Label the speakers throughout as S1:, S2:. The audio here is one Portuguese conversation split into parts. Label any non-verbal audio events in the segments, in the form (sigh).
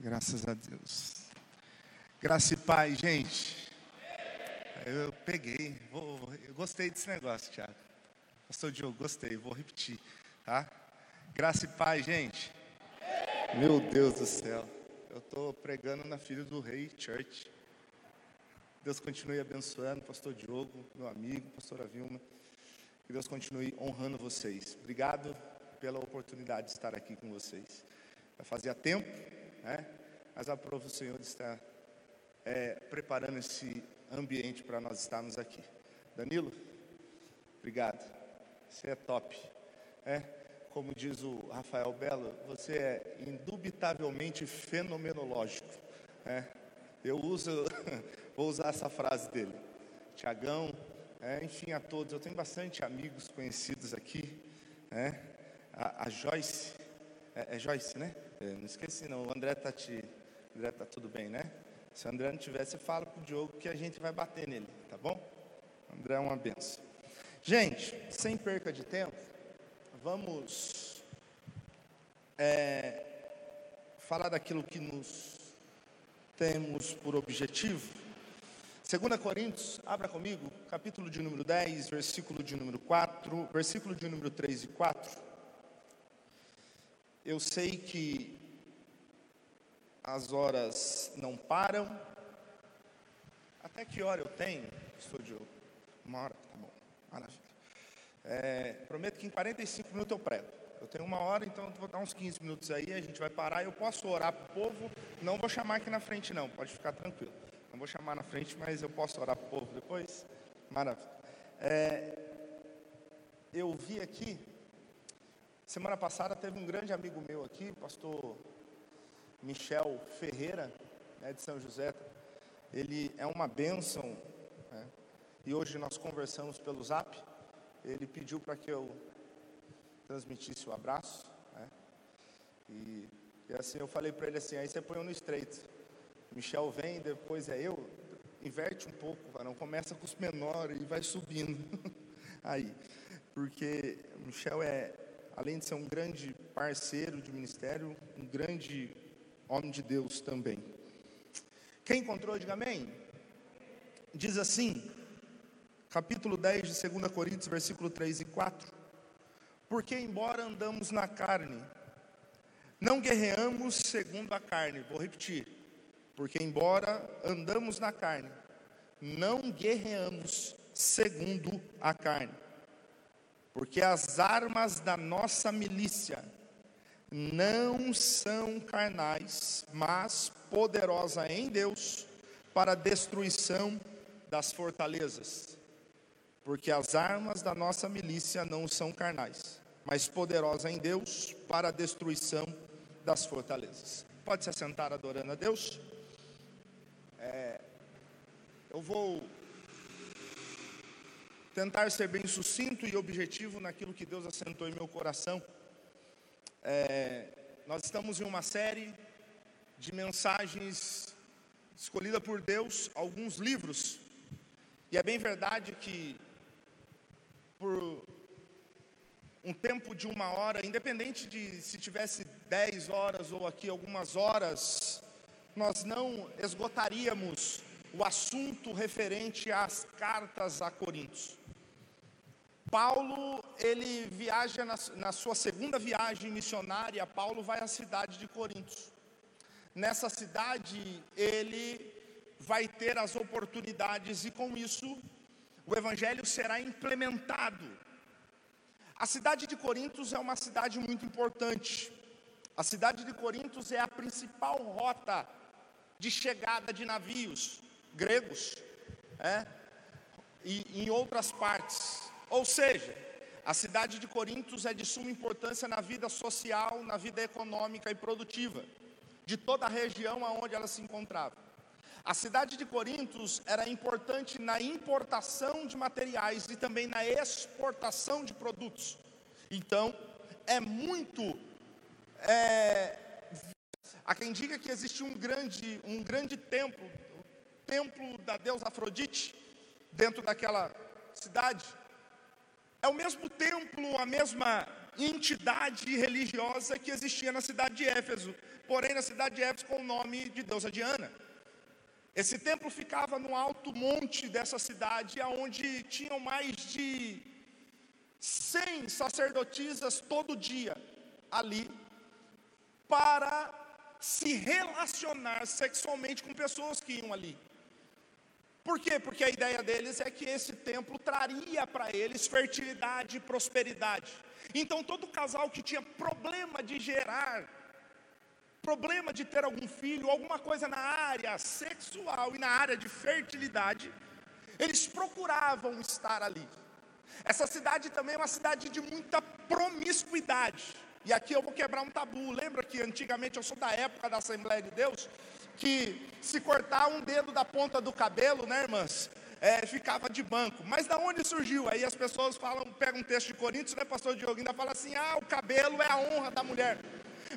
S1: Graças a Deus. Graça e paz, gente. Eu peguei, vou, eu gostei desse negócio, Tiago. Pastor Diogo, gostei, vou repetir, tá? Graça e paz, gente. Meu Deus do céu. Eu estou pregando na Filha do Rei Church. Deus continue abençoando, pastor Diogo, meu amigo, pastora Vilma. Que Deus continue honrando vocês. Obrigado pela oportunidade de estar aqui com vocês. Já fazia tempo, né? Mas aprova o Senhor estar é, preparando esse ambiente para nós estarmos aqui. Danilo, obrigado. Você é top. É, como diz o Rafael Belo, você é indubitavelmente fenomenológico. É, eu uso, (laughs) vou usar essa frase dele. Tiagão, é, enfim, a todos. Eu tenho bastante amigos conhecidos aqui. É, a, a Joyce, é, é Joyce, né? É, não esqueci não, o André tá te. André tá tudo bem, né? Se o André não tiver, você fala pro Diogo que a gente vai bater nele, tá bom? O André é uma benção. Gente, sem perca de tempo, vamos é, falar daquilo que nos temos por objetivo. 2 Coríntios, abra comigo, capítulo de número 10, versículo de número 4, versículo de número 3 e 4. Eu sei que as horas não param. Até que hora eu tenho, estúdio? Uma hora, tá bom, maravilha. É, prometo que em 45 minutos eu prego. Eu tenho uma hora, então vou dar uns 15 minutos aí, a gente vai parar. Eu posso orar para o povo, não vou chamar aqui na frente, não, pode ficar tranquilo. Não vou chamar na frente, mas eu posso orar para o povo depois? Maravilha. É, eu vi aqui Semana passada teve um grande amigo meu aqui, pastor Michel Ferreira, né, de São José. Ele é uma bênção, né, e hoje nós conversamos pelo zap. Ele pediu para que eu transmitisse o abraço, né, e, e, assim eu falei para ele assim: aí você põe no estreito. Michel vem, depois é eu. Inverte um pouco, não começa com os menores e vai subindo. (laughs) aí, porque Michel é além de ser um grande parceiro de ministério, um grande homem de Deus também. Quem encontrou, diga amém. Diz assim, capítulo 10 de 2 Coríntios, versículo 3 e 4. Porque, embora andamos na carne, não guerreamos segundo a carne. Vou repetir. Porque, embora andamos na carne, não guerreamos segundo a carne porque as armas da nossa milícia não são carnais, mas poderosa em Deus para a destruição das fortalezas. Porque as armas da nossa milícia não são carnais, mas poderosa em Deus para a destruição das fortalezas. Pode se assentar adorando a Deus? É, eu vou tentar ser bem sucinto e objetivo naquilo que Deus assentou em meu coração. É, nós estamos em uma série de mensagens escolhida por Deus, alguns livros, e é bem verdade que por um tempo de uma hora, independente de se tivesse dez horas ou aqui algumas horas, nós não esgotaríamos o assunto referente às cartas a Coríntios. Paulo, ele viaja na, na, sua segunda viagem missionária, Paulo vai à cidade de Corinto. Nessa cidade, ele vai ter as oportunidades e com isso o evangelho será implementado. A cidade de Corintos é uma cidade muito importante. A cidade de Corintos é a principal rota de chegada de navios gregos, é, e em outras partes. Ou seja, a cidade de Corintos é de suma importância na vida social, na vida econômica e produtiva de toda a região aonde ela se encontrava. A cidade de Corintos era importante na importação de materiais e também na exportação de produtos. Então, é muito. É, há quem diga que existe um grande, um grande templo, templo da deusa Afrodite, dentro daquela cidade. É o mesmo templo, a mesma entidade religiosa que existia na cidade de Éfeso, porém na cidade de Éfeso com o nome de deusa Diana. Esse templo ficava no alto monte dessa cidade, onde tinham mais de 100 sacerdotisas todo dia ali, para se relacionar sexualmente com pessoas que iam ali. Por quê? Porque a ideia deles é que esse templo traria para eles fertilidade e prosperidade. Então, todo casal que tinha problema de gerar, problema de ter algum filho, alguma coisa na área sexual e na área de fertilidade, eles procuravam estar ali. Essa cidade também é uma cidade de muita promiscuidade. E aqui eu vou quebrar um tabu. Lembra que antigamente eu sou da época da Assembleia de Deus? Que se cortar um dedo da ponta do cabelo, né, irmãs? É, ficava de banco. Mas da onde surgiu? Aí as pessoas falam, pegam um texto de Coríntios, né, pastor Diogo, ainda fala assim: ah, o cabelo é a honra da mulher.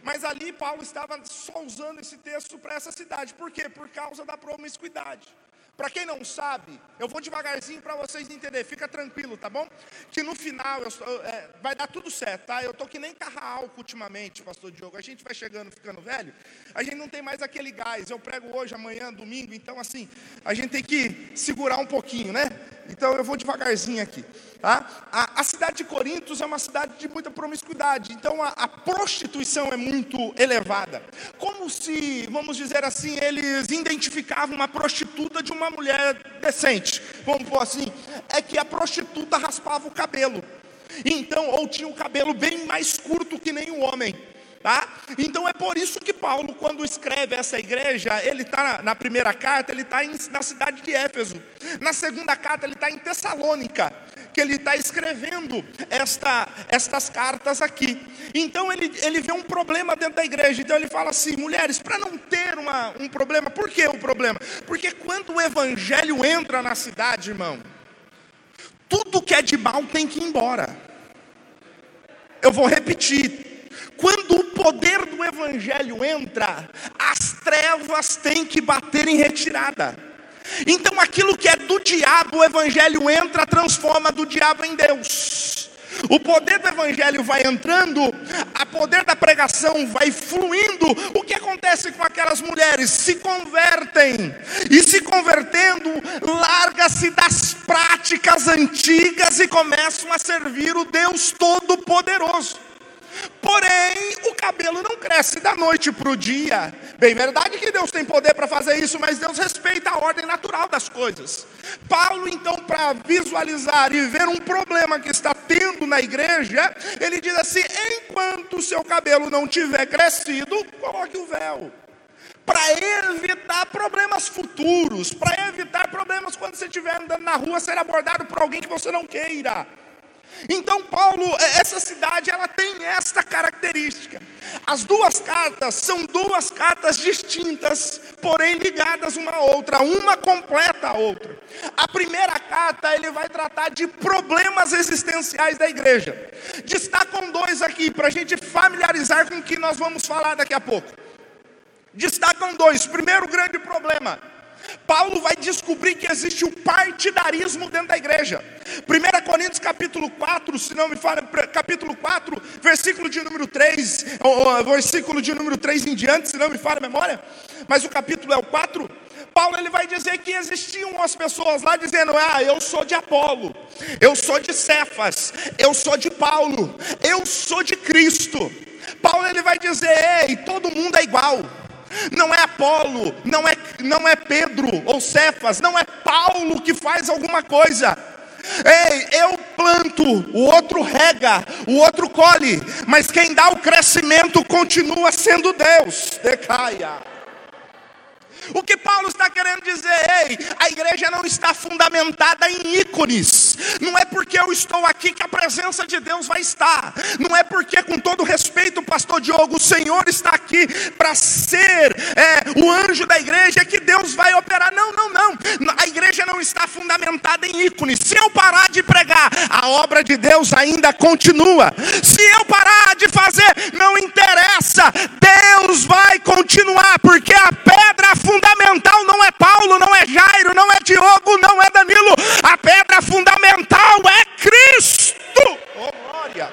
S1: Mas ali Paulo estava só usando esse texto para essa cidade. Por quê? Por causa da promiscuidade. Para quem não sabe, eu vou devagarzinho para vocês entenderem, fica tranquilo, tá bom? Que no final eu, é, vai dar tudo certo, tá? Eu tô que nem carro álcool ultimamente, pastor Diogo. A gente vai chegando, ficando velho, a gente não tem mais aquele gás. Eu prego hoje, amanhã, domingo, então assim, a gente tem que segurar um pouquinho, né? Então eu vou devagarzinho aqui. Tá? A, a cidade de Corintos é uma cidade de muita promiscuidade, então a, a, prostituição é muito elevada. Como se, vamos dizer assim, eles identificavam uma prostituta de uma mulher decente, vamos pôr assim, é que a prostituta raspava o cabelo. Então, ou tinha o cabelo bem mais curto que nem o homem. Tá? Então é por isso que Paulo, quando escreve essa igreja, ele está na primeira carta, ele está na cidade de Éfeso. Na segunda carta, ele está em Tessalônica, que ele está escrevendo esta, estas cartas aqui. Então ele, ele vê um problema dentro da igreja. Então ele fala assim: mulheres, para não ter uma, um problema, por que o problema? Porque quando o evangelho entra na cidade, irmão, tudo que é de mal tem que ir embora. Eu vou repetir, quando o poder do Evangelho entra, as trevas têm que bater em retirada. Então aquilo que é do diabo, o Evangelho entra, transforma do diabo em Deus. O poder do Evangelho vai entrando, a poder da pregação vai fluindo. O que acontece com aquelas mulheres? Se convertem, e se convertendo, larga-se das práticas antigas e começam a servir o Deus Todo-Poderoso. Porém, o cabelo não cresce da noite para o dia. Bem, verdade que Deus tem poder para fazer isso, mas Deus respeita a ordem natural das coisas. Paulo, então, para visualizar e ver um problema que está tendo na igreja, ele diz assim: enquanto o seu cabelo não tiver crescido, coloque o véu para evitar problemas futuros, para evitar problemas quando você estiver andando na rua ser abordado por alguém que você não queira. Então Paulo, é, essa cidade, ela tem esta característica. As duas cartas são duas cartas distintas, porém ligadas uma à outra, uma completa a outra. A primeira carta, ele vai tratar de problemas existenciais da igreja. Destacam dois aqui, para a gente familiarizar com o que nós vamos falar daqui a pouco. Destacam dois. Primeiro grande problema, Paulo vai descobrir que existe o partidarismo dentro da igreja. 1 Coríntios capítulo 4, se não me fala, capítulo 4, versículo de número 3, ou, versículo de número 3 em diante, se não me fala a memória, mas o capítulo é o 4. Paulo ele vai dizer que existiam as pessoas lá dizendo: "Ah, eu sou de Apolo, eu sou de Cefas, eu sou de Paulo, eu sou de Cristo". Paulo ele vai dizer: "Ei, todo mundo é igual". Não é Apolo, não é, não é Pedro ou Cefas, não é Paulo que faz alguma coisa. Ei, eu planto, o outro rega, o outro colhe, mas quem dá o crescimento continua sendo Deus. Decaia. O que Paulo está querendo dizer, ei, a igreja não está fundamentada em ícones. Não é porque eu estou aqui que a presença de Deus vai estar. Não é porque, com todo respeito, pastor Diogo, o Senhor está aqui para ser é, o anjo da igreja que Deus vai operar. Não, não, não. A igreja não está fundamentada em ícones. Se eu parar de pregar, a obra de Deus ainda continua. Se eu parar de fazer, não interessa. Deus vai continuar, porque a pedra fundamental fundamental não é Paulo, não é Jairo, não é Diogo, não é Danilo. A pedra fundamental é Cristo. Oh, glória.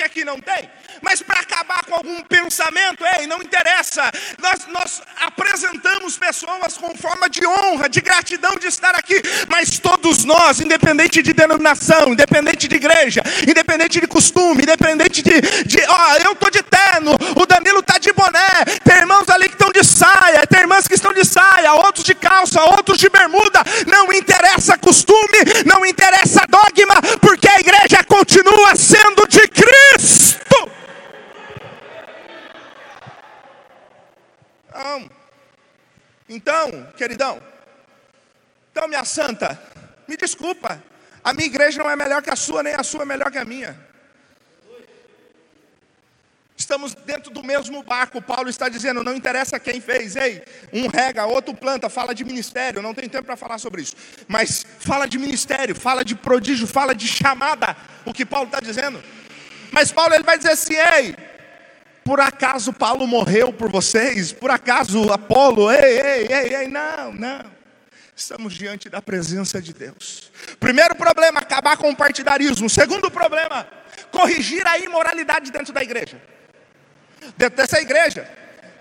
S1: Que aqui não tem. Mas para acabar com algum pensamento, ei, não interessa. Nós, nós apresentamos pessoas com forma de honra, de gratidão de estar aqui. Mas todos nós, independente de denominação, independente de igreja, independente de costume, independente de. de ó, eu estou de terno, o Danilo está de boné. Tem irmãos ali que estão de saia, tem irmãs que estão de saia, outros de calça, outros de bermuda. Não interessa costume, não interessa dogma, porque a igreja continua sendo de Cristo. Não. Então, queridão, então minha santa, me desculpa, a minha igreja não é melhor que a sua, nem a sua é melhor que a minha. Estamos dentro do mesmo barco. Paulo está dizendo: não interessa quem fez, ei, um rega, outro planta, fala de ministério. Não tem tempo para falar sobre isso, mas fala de ministério, fala de prodígio, fala de chamada. O que Paulo está dizendo. Mas Paulo ele vai dizer assim: ei, por acaso Paulo morreu por vocês? Por acaso Apolo? Ei, ei, ei, ei, não, não. Estamos diante da presença de Deus. Primeiro problema, acabar com o partidarismo. Segundo problema, corrigir a imoralidade dentro da igreja. Dentro dessa igreja,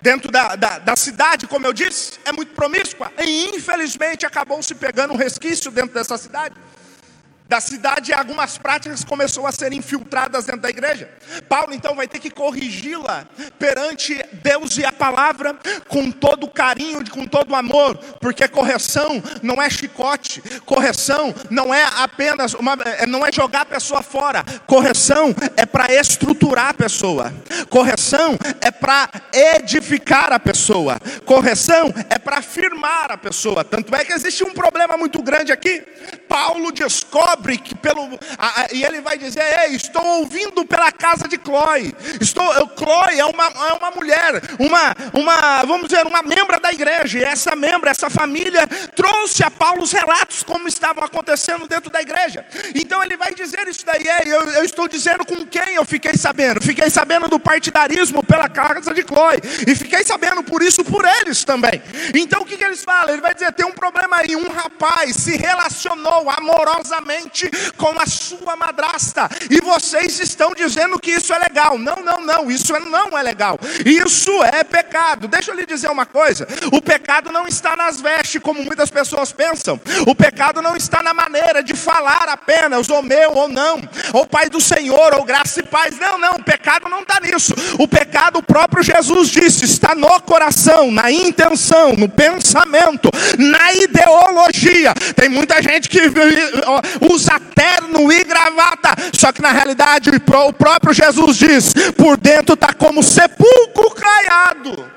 S1: dentro da, da, da cidade, como eu disse, é muito promíscua. E infelizmente acabou se pegando um resquício dentro dessa cidade da cidade, algumas práticas começou a ser infiltradas dentro da igreja. Paulo então vai ter que corrigi-la perante Deus e a palavra com todo carinho, com todo amor, porque correção não é chicote, correção não é apenas uma, é, não é jogar a pessoa fora, correção é para estruturar a pessoa, correção é para edificar a pessoa, correção é para afirmar a pessoa. Tanto é que existe um problema muito grande aqui. Paulo descobre descobre que pelo. A, a, e ele vai dizer: Ei, estou ouvindo pela casa de Chloe. Estou, Chloe é uma, é uma mulher, uma, uma, vamos dizer, uma membra da igreja. E essa membra, essa família, trouxe a Paulo os relatos como estavam acontecendo dentro da igreja. Então ele vai dizer isso daí. Ei, eu, eu estou dizendo com quem eu fiquei sabendo. Fiquei sabendo do partidarismo pela casa de Chloe. E fiquei sabendo por isso por eles também. Então o que, que eles falam? Ele vai dizer: tem um problema aí. Um rapaz se relacionou amorosamente com a sua madrasta, e vocês estão dizendo que isso é legal. Não, não, não, isso é, não é legal. Isso é pecado. Deixa eu lhe dizer uma coisa: o pecado não está nas vestes, como muitas pessoas pensam. O pecado não está na maneira de falar apenas, ou meu ou não, ou Pai do Senhor, ou graça e paz. Não, não, o pecado não está nisso. O pecado, o próprio Jesus disse, está no coração, na intenção, no pensamento, na ideologia. Tem muita gente que usa usa terno e gravata. Só que na realidade o próprio Jesus diz: por dentro está como sepulcro caiado.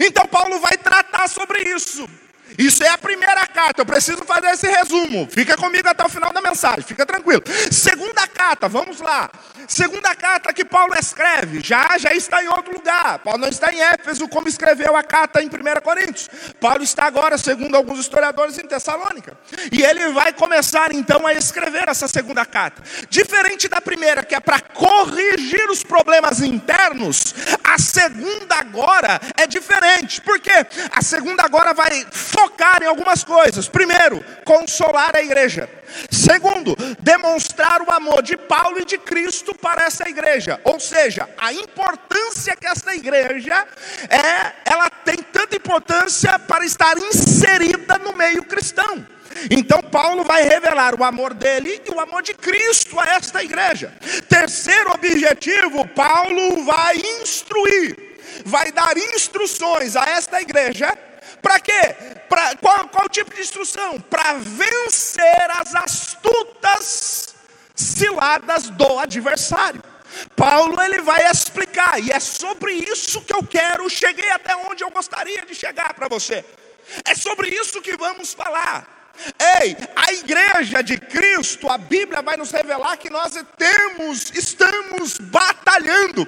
S1: Então Paulo vai tratar sobre isso. Isso é a primeira carta. Eu preciso fazer esse resumo. Fica comigo até o final da mensagem. Fica tranquilo. Segunda carta, vamos lá. Segunda carta que Paulo escreve, já já está em outro lugar. Paulo não está em Éfeso como escreveu a carta em 1 Coríntios. Paulo está agora, segundo alguns historiadores, em Tessalônica. E ele vai começar então a escrever essa segunda carta. Diferente da primeira, que é para corrigir os problemas internos, a segunda agora é diferente. Por quê? A segunda agora vai focar em algumas coisas. Primeiro, consolar a igreja. Segundo, demonstrar o amor de Paulo e de Cristo para essa igreja. Ou seja, a importância que essa igreja é, ela tem tanta importância para estar inserida no meio cristão. Então Paulo vai revelar o amor dele e o amor de Cristo a esta igreja. Terceiro objetivo, Paulo vai instruir, vai dar instruções a esta igreja para quê? Pra, qual, qual tipo de instrução? Para vencer as astutas ciladas do adversário. Paulo ele vai explicar, e é sobre isso que eu quero, cheguei até onde eu gostaria de chegar para você. É sobre isso que vamos falar. Ei, a igreja de Cristo, a Bíblia vai nos revelar que nós temos, estamos batalhando.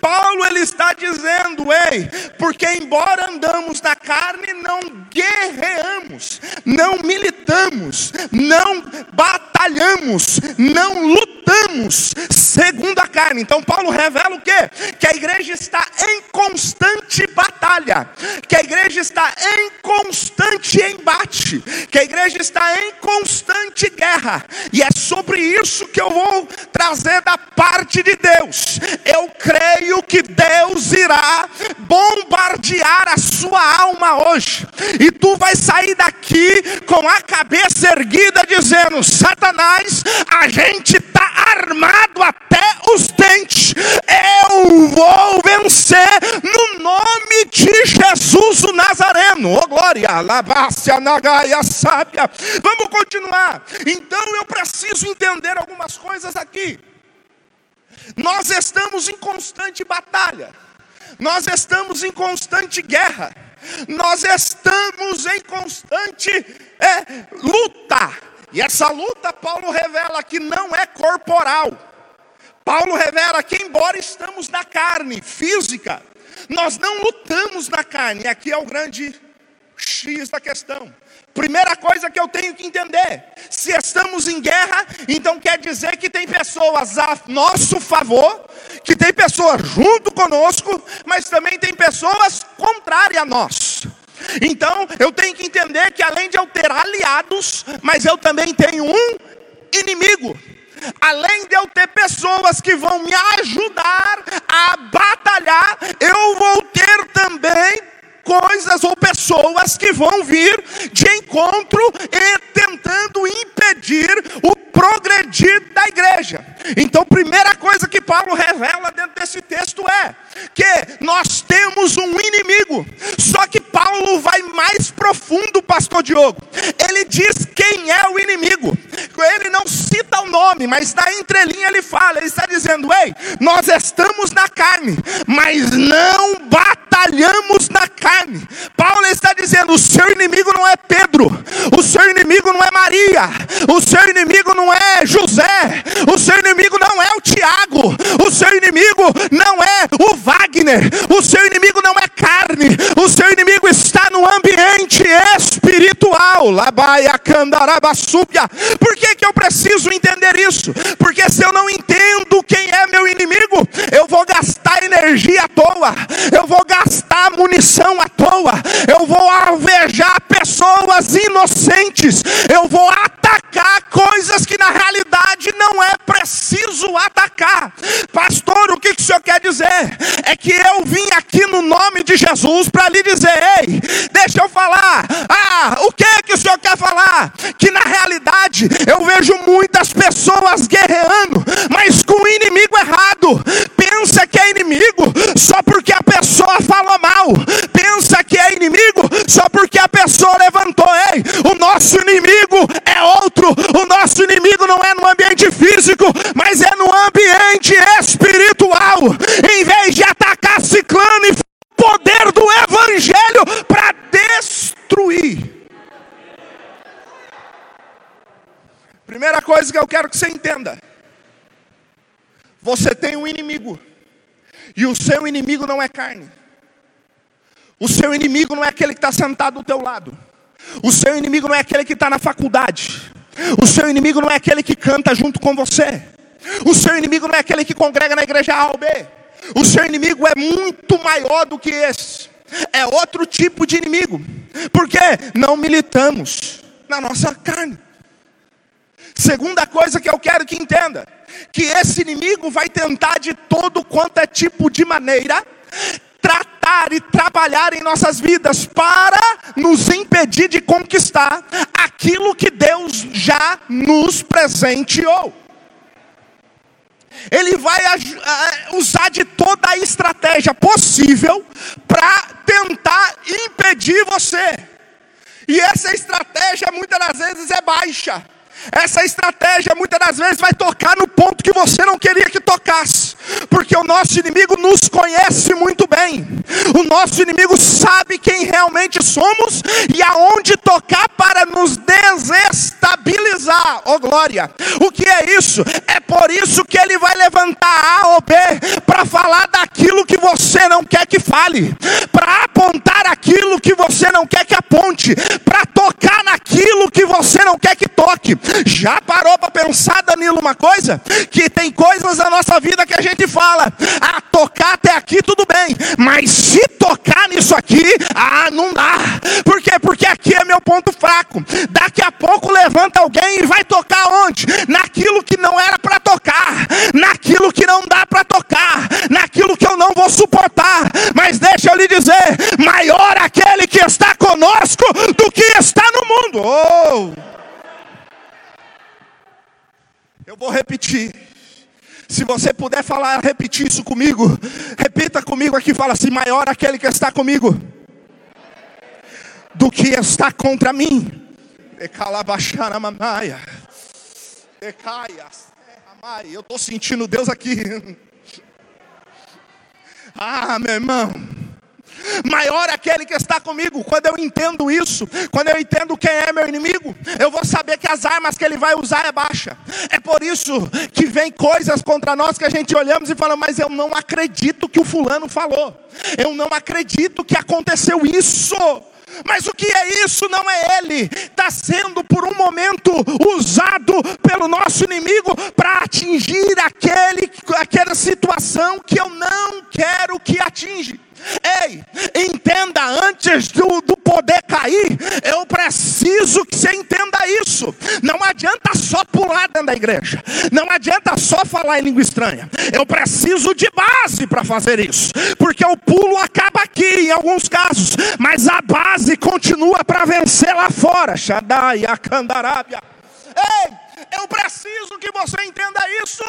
S1: Paulo ele está dizendo, ei, porque embora andamos na carne, não guerreamos, não militamos não batalhamos, não lutamos segundo a carne. Então Paulo revela o quê? Que a igreja está em constante batalha, que a igreja está em constante embate, que a igreja está em constante guerra. E é sobre isso que eu vou trazer da parte de Deus. Eu creio que Deus irá bombardear a sua alma hoje. E tu vai sair daqui com a cabeça erguida dizendo: "Satanás, a gente está armado até os dentes. Eu vou vencer no nome de Jesus o Nazareno. Oh glória, labácia, nagaia, sábia. Vamos continuar. Então eu preciso entender algumas coisas aqui. Nós estamos em constante batalha. Nós estamos em constante guerra. Nós estamos em constante é, luta. E essa luta, Paulo revela que não é corporal. Paulo revela que, embora estamos na carne física, nós não lutamos na carne. Aqui é o grande X da questão. Primeira coisa que eu tenho que entender: se estamos em guerra, então quer dizer que tem pessoas a nosso favor, que tem pessoas junto conosco, mas também tem pessoas contrárias a nós. Então eu tenho que entender que além de eu ter aliados, mas eu também tenho um inimigo. Além de eu ter pessoas que vão me ajudar a batalhar, eu vou ter também coisas ou pessoas que vão vir de encontro e tentando impedir o progredir da igreja. Então, primeira coisa que Paulo revela dentro desse texto é que nós temos um inimigo. Só que Paulo vai mais profundo, pastor Diogo. Ele diz quem é o inimigo. Ele não cita o nome, mas na entrelinha ele fala, ele está dizendo: "Ei, nós estamos na carne, mas não batalhamos na carne". Paulo está dizendo: "O seu inimigo não é Pedro, o seu inimigo não é Maria, o seu inimigo não é José, o seu inimigo não é o Tiago, o seu inimigo não é o Wagner, o seu inimigo não é carne, o seu inimigo está no ambiente espiritual. Labaia candarabasúbia. Por que, que eu preciso entender isso? Porque se eu não entendo quem é meu inimigo, eu vou gastar energia à toa, eu vou gastar munição à toa, eu vou alvejar pessoas inocentes, eu vou atacar coisas que na realidade não é preciso atacar. Pastor, o que, que o senhor quer dizer? É que eu vim aqui no nome de Jesus para lhe dizer: ei, deixa eu falar. Ah, o que que o senhor quer falar? Que na realidade eu vejo muitas pessoas guerreando, mas com o inimigo errado. Pensa que é inimigo só porque a pessoa falou mal. Pensa que é inimigo só porque a pessoa levantou. Ei, o nosso inimigo é outro. O nosso inimigo não é no ambiente físico, mas é no ambiente espiritual. Em vez de atacar ciclano e poder do evangelho para destruir. Primeira coisa que eu quero que você entenda: você tem um inimigo, e o seu inimigo não é carne, o seu inimigo não é aquele que está sentado do teu lado, o seu inimigo não é aquele que está na faculdade, o seu inimigo não é aquele que canta junto com você, o seu inimigo não é aquele que congrega na igreja A ou B, o seu inimigo é muito maior do que esse, é outro tipo de inimigo, porque não militamos na nossa carne. Segunda coisa que eu quero que entenda: que esse inimigo vai tentar de todo quanto é tipo de maneira tratar e trabalhar em nossas vidas para nos impedir de conquistar aquilo que Deus já nos presenteou. Ele vai usar de toda a estratégia possível para tentar impedir você. E essa estratégia muitas das vezes é baixa. Essa estratégia muitas das vezes vai tocar no ponto que você não queria que tocasse, porque o nosso inimigo nos conhece muito bem, o nosso inimigo sabe quem realmente somos e aonde tocar para nos desestabilizar. Oh glória! O que é isso? É por isso que ele vai levantar A ou B para falar daquilo que você não quer que fale, para apontar aquilo que você não quer que aponte, para tocar naquilo que você não quer que toque. Já parou para pensar, Danilo, uma coisa? Que tem coisas na nossa vida que a gente fala, ah, tocar até aqui tudo bem, mas se tocar nisso aqui, ah, não dá. Por quê? Porque aqui é meu ponto fraco. Daqui a pouco levanta alguém e vai tocar onde? Naquilo que não era para tocar, naquilo que não dá para tocar, naquilo que eu não vou suportar. Mas deixa eu lhe dizer: maior aquele que está conosco do que está no mundo. Oh! Eu vou repetir. Se você puder falar, repetir isso comigo, repita comigo aqui, fala assim: maior aquele que está comigo do que está contra mim. Eu estou sentindo Deus aqui. (laughs) Ah, meu irmão. Maior é aquele que está comigo. Quando eu entendo isso, quando eu entendo quem é meu inimigo, eu vou saber que as armas que ele vai usar é baixa. É por isso que vem coisas contra nós que a gente olhamos e fala, mas eu não acredito que o fulano falou. Eu não acredito que aconteceu isso. Mas o que é isso? Não é ele. Está sendo por um momento usado pelo nosso inimigo para atingir aquele, aquela situação que eu não quero que atinja. Ei, entenda, antes do, do poder cair, eu preciso que você entenda isso. Não adianta só pular dentro da igreja, não adianta só falar em língua estranha. Eu preciso de base para fazer isso, porque o pulo acaba aqui em alguns casos, mas a base continua para vencer lá fora. Shaddai, Akandarábia. Ei, eu preciso que você entenda isso.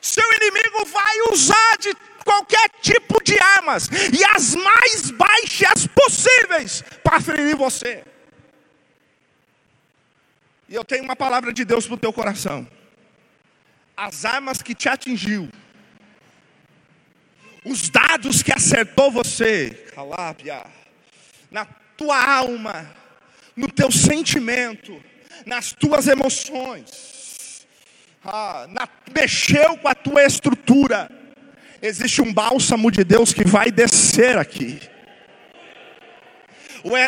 S1: Seu inimigo vai usar de qualquer tipo de armas, e as mais baixas possíveis, para ferir você. E eu tenho uma palavra de Deus para o teu coração. As armas que te atingiu, os dados que acertou você, calápia, na tua alma, no teu sentimento, nas tuas emoções, ah, na, mexeu com a tua estrutura existe um bálsamo de Deus que vai descer aqui.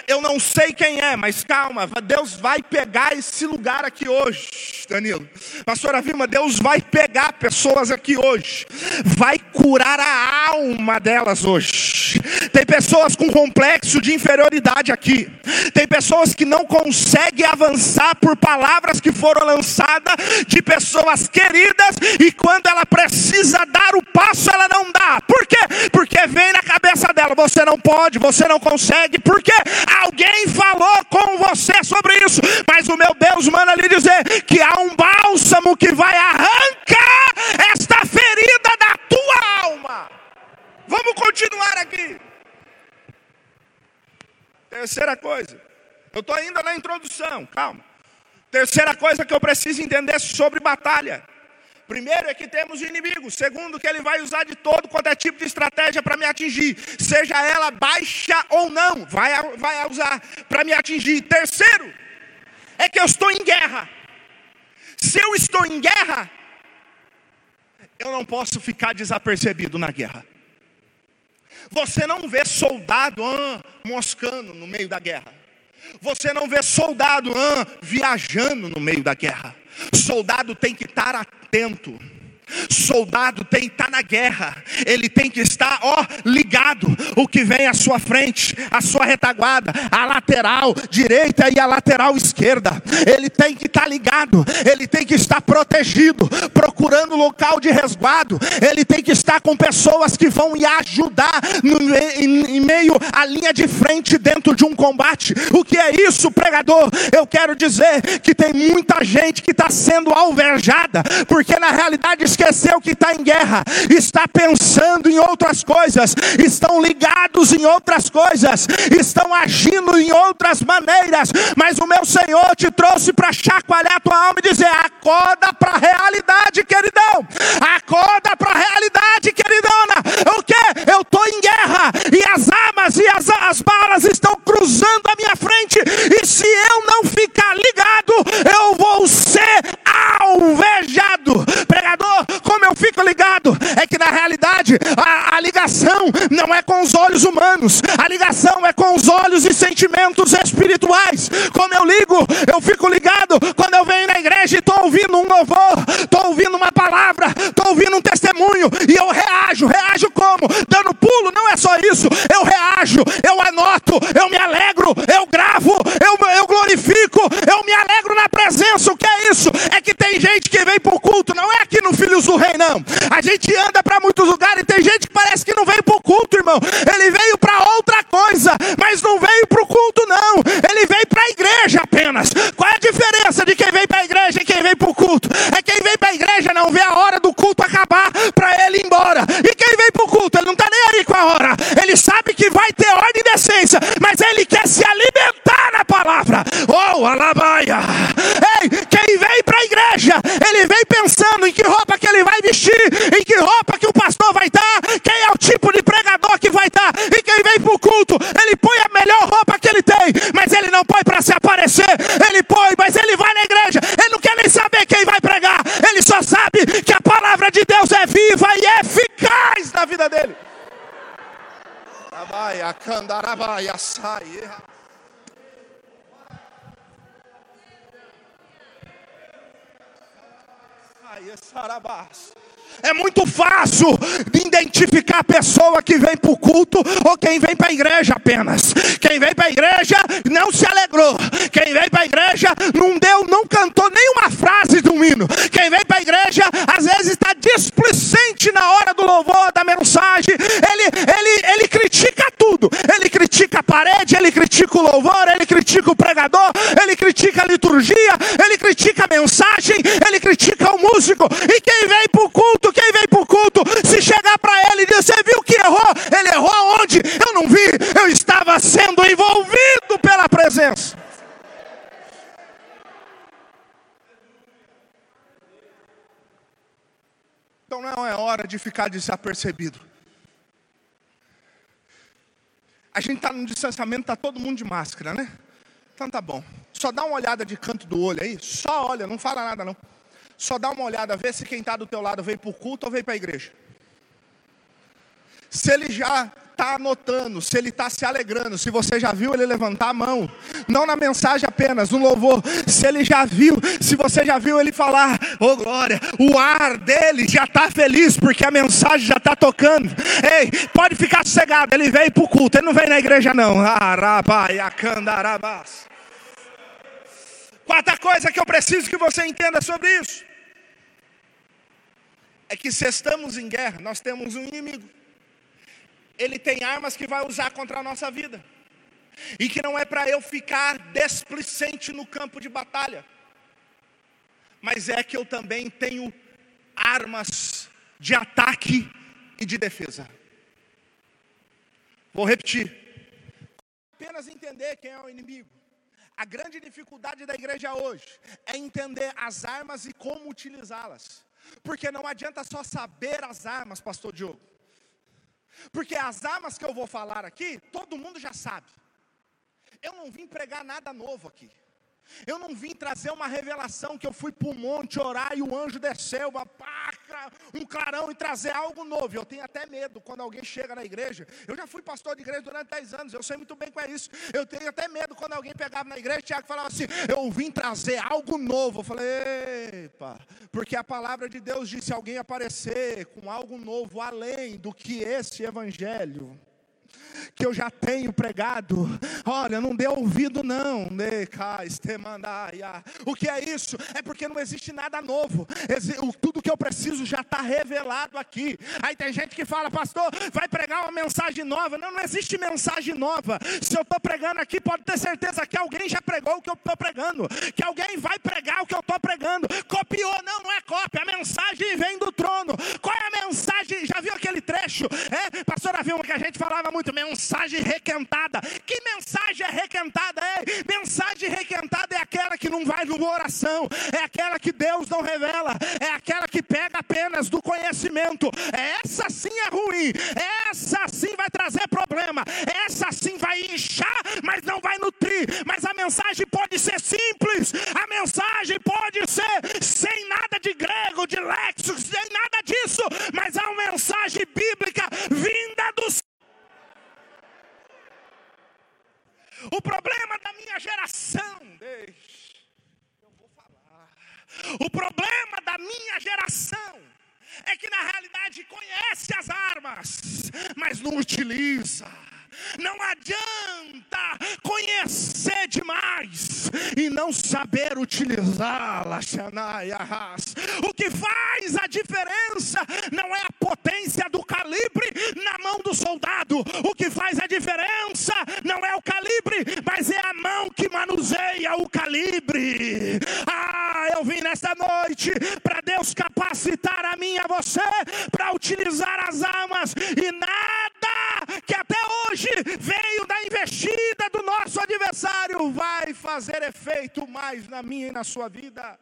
S1: Eu não sei quem é, mas calma, Deus vai pegar esse lugar aqui hoje, Danilo. Pastora Vilma, Deus vai pegar pessoas aqui hoje, vai curar a alma delas hoje. Tem pessoas com complexo de inferioridade aqui, tem pessoas que não conseguem avançar por palavras que foram lançadas de pessoas queridas, e quando ela precisa dar o passo, ela não dá. Por quê? Porque vem na cabeça dela: você não pode, você não consegue, por quê? Alguém falou com você sobre isso, mas o meu Deus manda lhe dizer que há um bálsamo que vai arrancar esta ferida da tua alma. Vamos continuar aqui. Terceira coisa, eu estou ainda na introdução, calma. Terceira coisa que eu preciso entender sobre batalha. Primeiro é que temos o inimigo. Segundo, que ele vai usar de todo quanto é tipo de estratégia para me atingir, seja ela baixa ou não, vai, vai usar para me atingir. Terceiro, é que eu estou em guerra. Se eu estou em guerra, eu não posso ficar desapercebido na guerra. Você não vê soldado ah, moscando no meio da guerra. Você não vê soldado ah, viajando no meio da guerra. Soldado tem que estar atento. Soldado tem que estar na guerra, ele tem que estar, ó, ligado. O que vem à sua frente, a sua retaguarda, a lateral direita e a lateral esquerda, ele tem que estar ligado, ele tem que estar protegido, procurando local de resguardo, ele tem que estar com pessoas que vão lhe ajudar no, em, em meio à linha de frente dentro de um combate. O que é isso, pregador? Eu quero dizer que tem muita gente que está sendo alvejada, porque na realidade esqueceu que está em guerra, está pensando em outras coisas, estão ligados em outras coisas, estão agindo em outras maneiras, mas o meu Senhor te trouxe para chacoalhar a tua alma e dizer: acorda para a realidade, queridão, acorda para a realidade, queridona. O que? Eu estou em guerra e as armas e as, as balas estão cruzando a minha frente, e se eu não ficar ligado, eu vou ser alvejado. Pregador, como eu fico ligado? é que na realidade a, a ligação não é com os olhos humanos, a ligação é com os olhos e sentimentos espirituais. Como eu ligo, eu fico ligado quando eu venho na igreja e estou ouvindo um louvor, estou ouvindo uma palavra, estou ouvindo um testemunho e eu reajo. Reajo como? Dando pulo, não é só isso. Eu reajo, eu anoto, eu me alegro, eu gravo, eu, eu glorifico, eu me alegro na presença. O que é isso? É que tem gente que vem para o culto, não é aqui no Filhos do Rei, não. A gente anda para muitos lugares e tem gente que parece que não veio para o culto, irmão. Ele veio para outra coisa, mas não veio para o culto, não. Ele veio para a igreja apenas. Qual é a diferença de quem vem para a igreja e quem vem para o culto? É quem vem para a igreja não vê a hora do culto acabar para ele ir embora. E quem vem para o culto, ele não está nem aí com a hora. Ele sabe que vai ter ordem e decência, mas ele quer se alimentar na palavra. Oh, alabaia! Ei, quem vem para a igreja, ele vem pensando em que roupa vestir, em que roupa que o pastor vai estar, quem é o tipo de pregador que vai estar. E quem vem para o culto, ele põe a melhor roupa que ele tem, mas ele não põe para se aparecer. Ele põe, mas ele vai na igreja. Ele não quer nem saber quem vai pregar. Ele só sabe que a palavra de Deus é viva e eficaz na vida dele. Sai. É muito fácil de identificar a pessoa que vem para o culto ou quem vem para a igreja apenas. Quem vem para a igreja não se alegrou. Quem vem para a igreja não deu, não cantou nenhuma frase do hino. Quem vem para a igreja às vezes está displicente na hora do louvor, da mensagem. Ele, ele, ele critica tudo. Ele critica a parede, ele critica o louvor, ele critica o pregador, ele critica a liturgia, ele critica a mensagem, ele critica o músico. E quem vem para o culto, se chegar para ele e dizer, você viu que errou? Ele errou aonde? Eu não vi, eu estava sendo envolvido pela presença. Então não é hora de ficar desapercebido. A gente está no distanciamento, está todo mundo de máscara, né? Então tá bom. Só dá uma olhada de canto do olho aí, só olha, não fala nada não. Só dá uma olhada, vê se quem está do teu lado veio para o culto ou veio para a igreja. Se ele já está anotando, se ele está se alegrando, se você já viu ele levantar a mão, não na mensagem apenas, no louvor, se ele já viu, se você já viu ele falar, oh glória, o ar dele já está feliz, porque a mensagem já está tocando. Ei, pode ficar sossegado, ele veio para o culto, ele não veio na igreja não. Quarta coisa que eu preciso que você entenda sobre isso é que se estamos em guerra, nós temos um inimigo. Ele tem armas que vai usar contra a nossa vida. E que não é para eu ficar desplicente no campo de batalha. Mas é que eu também tenho armas de ataque e de defesa. Vou repetir. Apenas entender quem é o inimigo. A grande dificuldade da igreja hoje é entender as armas e como utilizá-las. Porque não adianta só saber as armas, pastor Diogo. Porque as armas que eu vou falar aqui, todo mundo já sabe. Eu não vim pregar nada novo aqui. Eu não vim trazer uma revelação que eu fui para o monte orar e o anjo desceu, paca, um clarão e trazer algo novo. Eu tenho até medo quando alguém chega na igreja. Eu já fui pastor de igreja durante 10 anos, eu sei muito bem com é isso. Eu tenho até medo quando alguém pegava na igreja, Tiago falava assim: Eu vim trazer algo novo. Eu falei, epa, porque a palavra de Deus diz: se alguém aparecer com algo novo além do que esse evangelho que eu já tenho pregado. Olha, não dê ouvido não. O que é isso? É porque não existe nada novo. Tudo que eu preciso já está revelado aqui. Aí tem gente que fala, pastor, vai pregar uma mensagem nova. Não, não existe mensagem nova. Se eu estou pregando aqui, pode ter certeza que alguém já pregou o que eu estou pregando. Que alguém vai pregar o que eu estou pregando. Copiou, não, não é cópia. A mensagem vem do trono. Qual é a mensagem? Já viu aquele trecho? É, pastora Vilma, que a gente falava muito, mensagem requentada. Que mensagem é requentada? É, mensagem requentada é aquela que não vai numa oração, é aquela que Deus não revela, é aquela que pega apenas do conhecimento. Essa sim é ruim, essa sim vai trazer problema, essa sim vai inchar, mas não vai nutrir. Mas a mensagem pode ser simples, a mensagem pode ser sem nada de grego, de léxicos, nem nada disso, mas há uma mensagem bíblica vinda do O problema da minha geração, deixa, eu vou falar. O problema da minha geração é que na realidade conhece as armas, mas não utiliza. Não adianta conhecer demais e não saber utilizá-las. O que faz a diferença não é a potência do calibre na mão do soldado. O que faz a diferença não é o calibre, mas é a mão que manuseia o calibre. Ah, eu vim nesta noite para Deus capacitar a mim e a você para utilizar as armas e nada que até hoje veio da investida do nosso adversário vai fazer efeito mais na minha e na sua vida.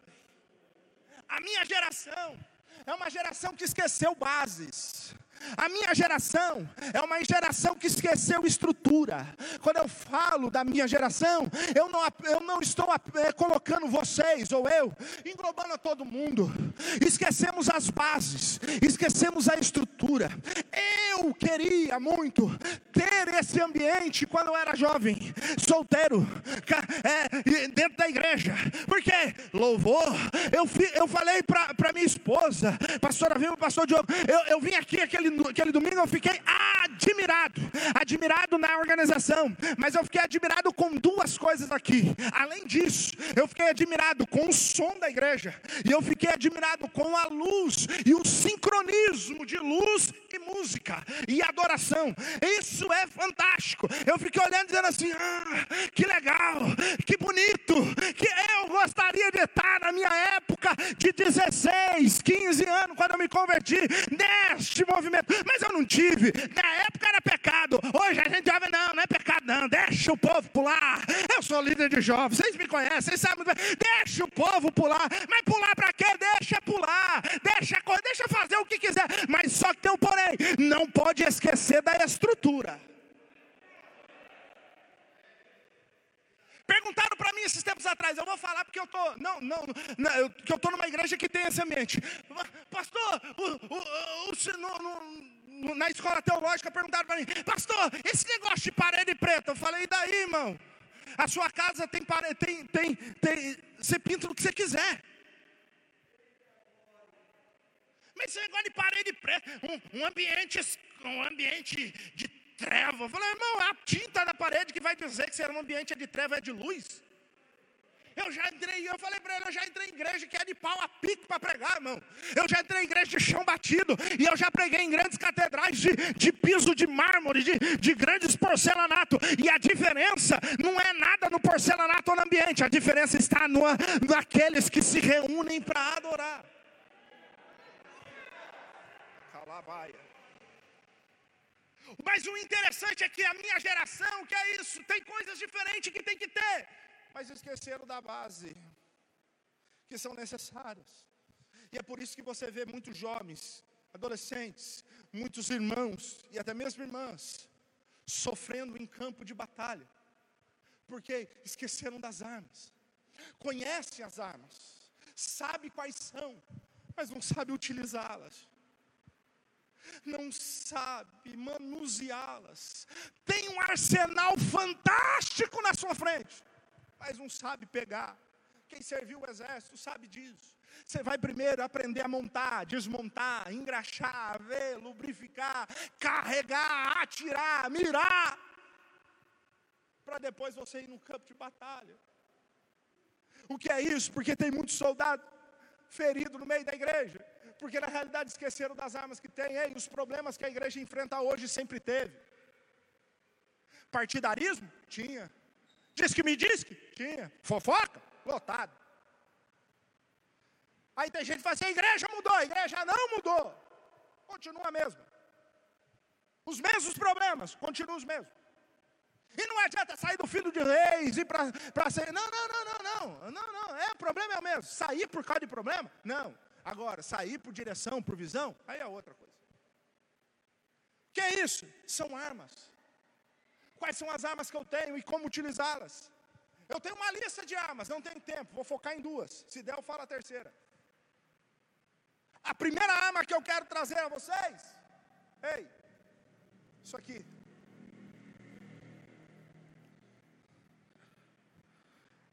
S1: A minha geração é uma geração que esqueceu bases. A minha geração é uma geração que esqueceu estrutura. Quando eu falo da minha geração, eu não, eu não estou é, colocando vocês ou eu, englobando a todo mundo. Esquecemos as bases, esquecemos a estrutura. Eu queria muito ter esse ambiente quando eu era jovem, solteiro, é, dentro da igreja. Porque louvor, eu, eu falei para minha esposa, pastora Vilma, pastor Diogo, eu, eu vim aqui aquele aquele, aquele domingo eu fiquei admirado, admirado na organização, mas eu fiquei admirado com duas coisas aqui. Além disso, eu fiquei admirado com o som da igreja, e eu fiquei admirado com a luz e o sincronismo de luz e música e adoração. Isso é fantástico. Eu fiquei olhando dizendo assim: ah, que legal, que bonito, que eu gostaria de estar na minha época de 16, 15 anos, quando eu me converti, neste movimento mas eu não tive. Na época era pecado. Hoje a gente jovem, não, não é pecado, não. Deixa o povo pular. Eu sou líder de jovens, vocês me conhecem, vocês sabem muito bem. Deixa o povo pular. Mas pular para quê? Deixa pular. Deixa, deixa fazer o que quiser. Mas só que tem um porém: não pode esquecer da estrutura. Perguntaram para mim esses tempos atrás, eu vou falar porque eu tô, não, não, não que eu tô numa igreja que tem essa mente. Pastor, o, o, o, no, no, na escola teológica perguntaram para mim, pastor, esse negócio de parede preta, eu falei, e daí, irmão? A sua casa tem parede, tem, tem, tem, você pinta o que você quiser. Mas esse negócio de parede preta, um, um ambiente, um ambiente de treva. Eu falei, irmão, é a tinta da parede que vai dizer que se era um ambiente de treva é de luz. Eu já entrei, eu falei para ele, eu já entrei em igreja que é de pau a pico para pregar, irmão. Eu já entrei em igreja de chão batido, e eu já preguei em grandes catedrais de, de piso de mármore, de, de grandes porcelanato. E a diferença não é nada no porcelanato ou no ambiente, a diferença está no, naqueles que se reúnem para adorar. Calavaia. Mas o interessante é que a minha geração, que é isso, tem coisas diferentes que tem que ter, mas esqueceram da base, que são necessárias. E é por isso que você vê muitos jovens, adolescentes, muitos irmãos e até mesmo irmãs sofrendo em campo de batalha, porque esqueceram das armas, conhecem as armas, sabe quais são, mas não sabe utilizá-las não sabe manuseá-las. Tem um arsenal fantástico na sua frente, mas não sabe pegar. Quem serviu o exército sabe disso. Você vai primeiro aprender a montar, desmontar, engraxar, ver, lubrificar, carregar, atirar, mirar, para depois você ir no campo de batalha. O que é isso? Porque tem muitos soldados feridos no meio da igreja porque na realidade esqueceram das armas que têm, e os problemas que a igreja enfrenta hoje sempre teve. Partidarismo? Tinha. Diz que me diz que? Tinha. Fofoca? Lotado. Aí tem gente que fala assim: a igreja mudou, a igreja não mudou. Continua a mesma. Os mesmos problemas, continuam os mesmos. E não adianta sair do filho de reis e para ser. Não, não, não, não, não. Não, não. É, o problema é o mesmo. Sair por causa de problema? Não. Agora, sair por direção, por visão, aí é outra coisa. O que é isso? São armas. Quais são as armas que eu tenho e como utilizá-las? Eu tenho uma lista de armas, não tenho tempo, vou focar em duas. Se der, eu falo a terceira. A primeira arma que eu quero trazer a vocês, ei, isso aqui.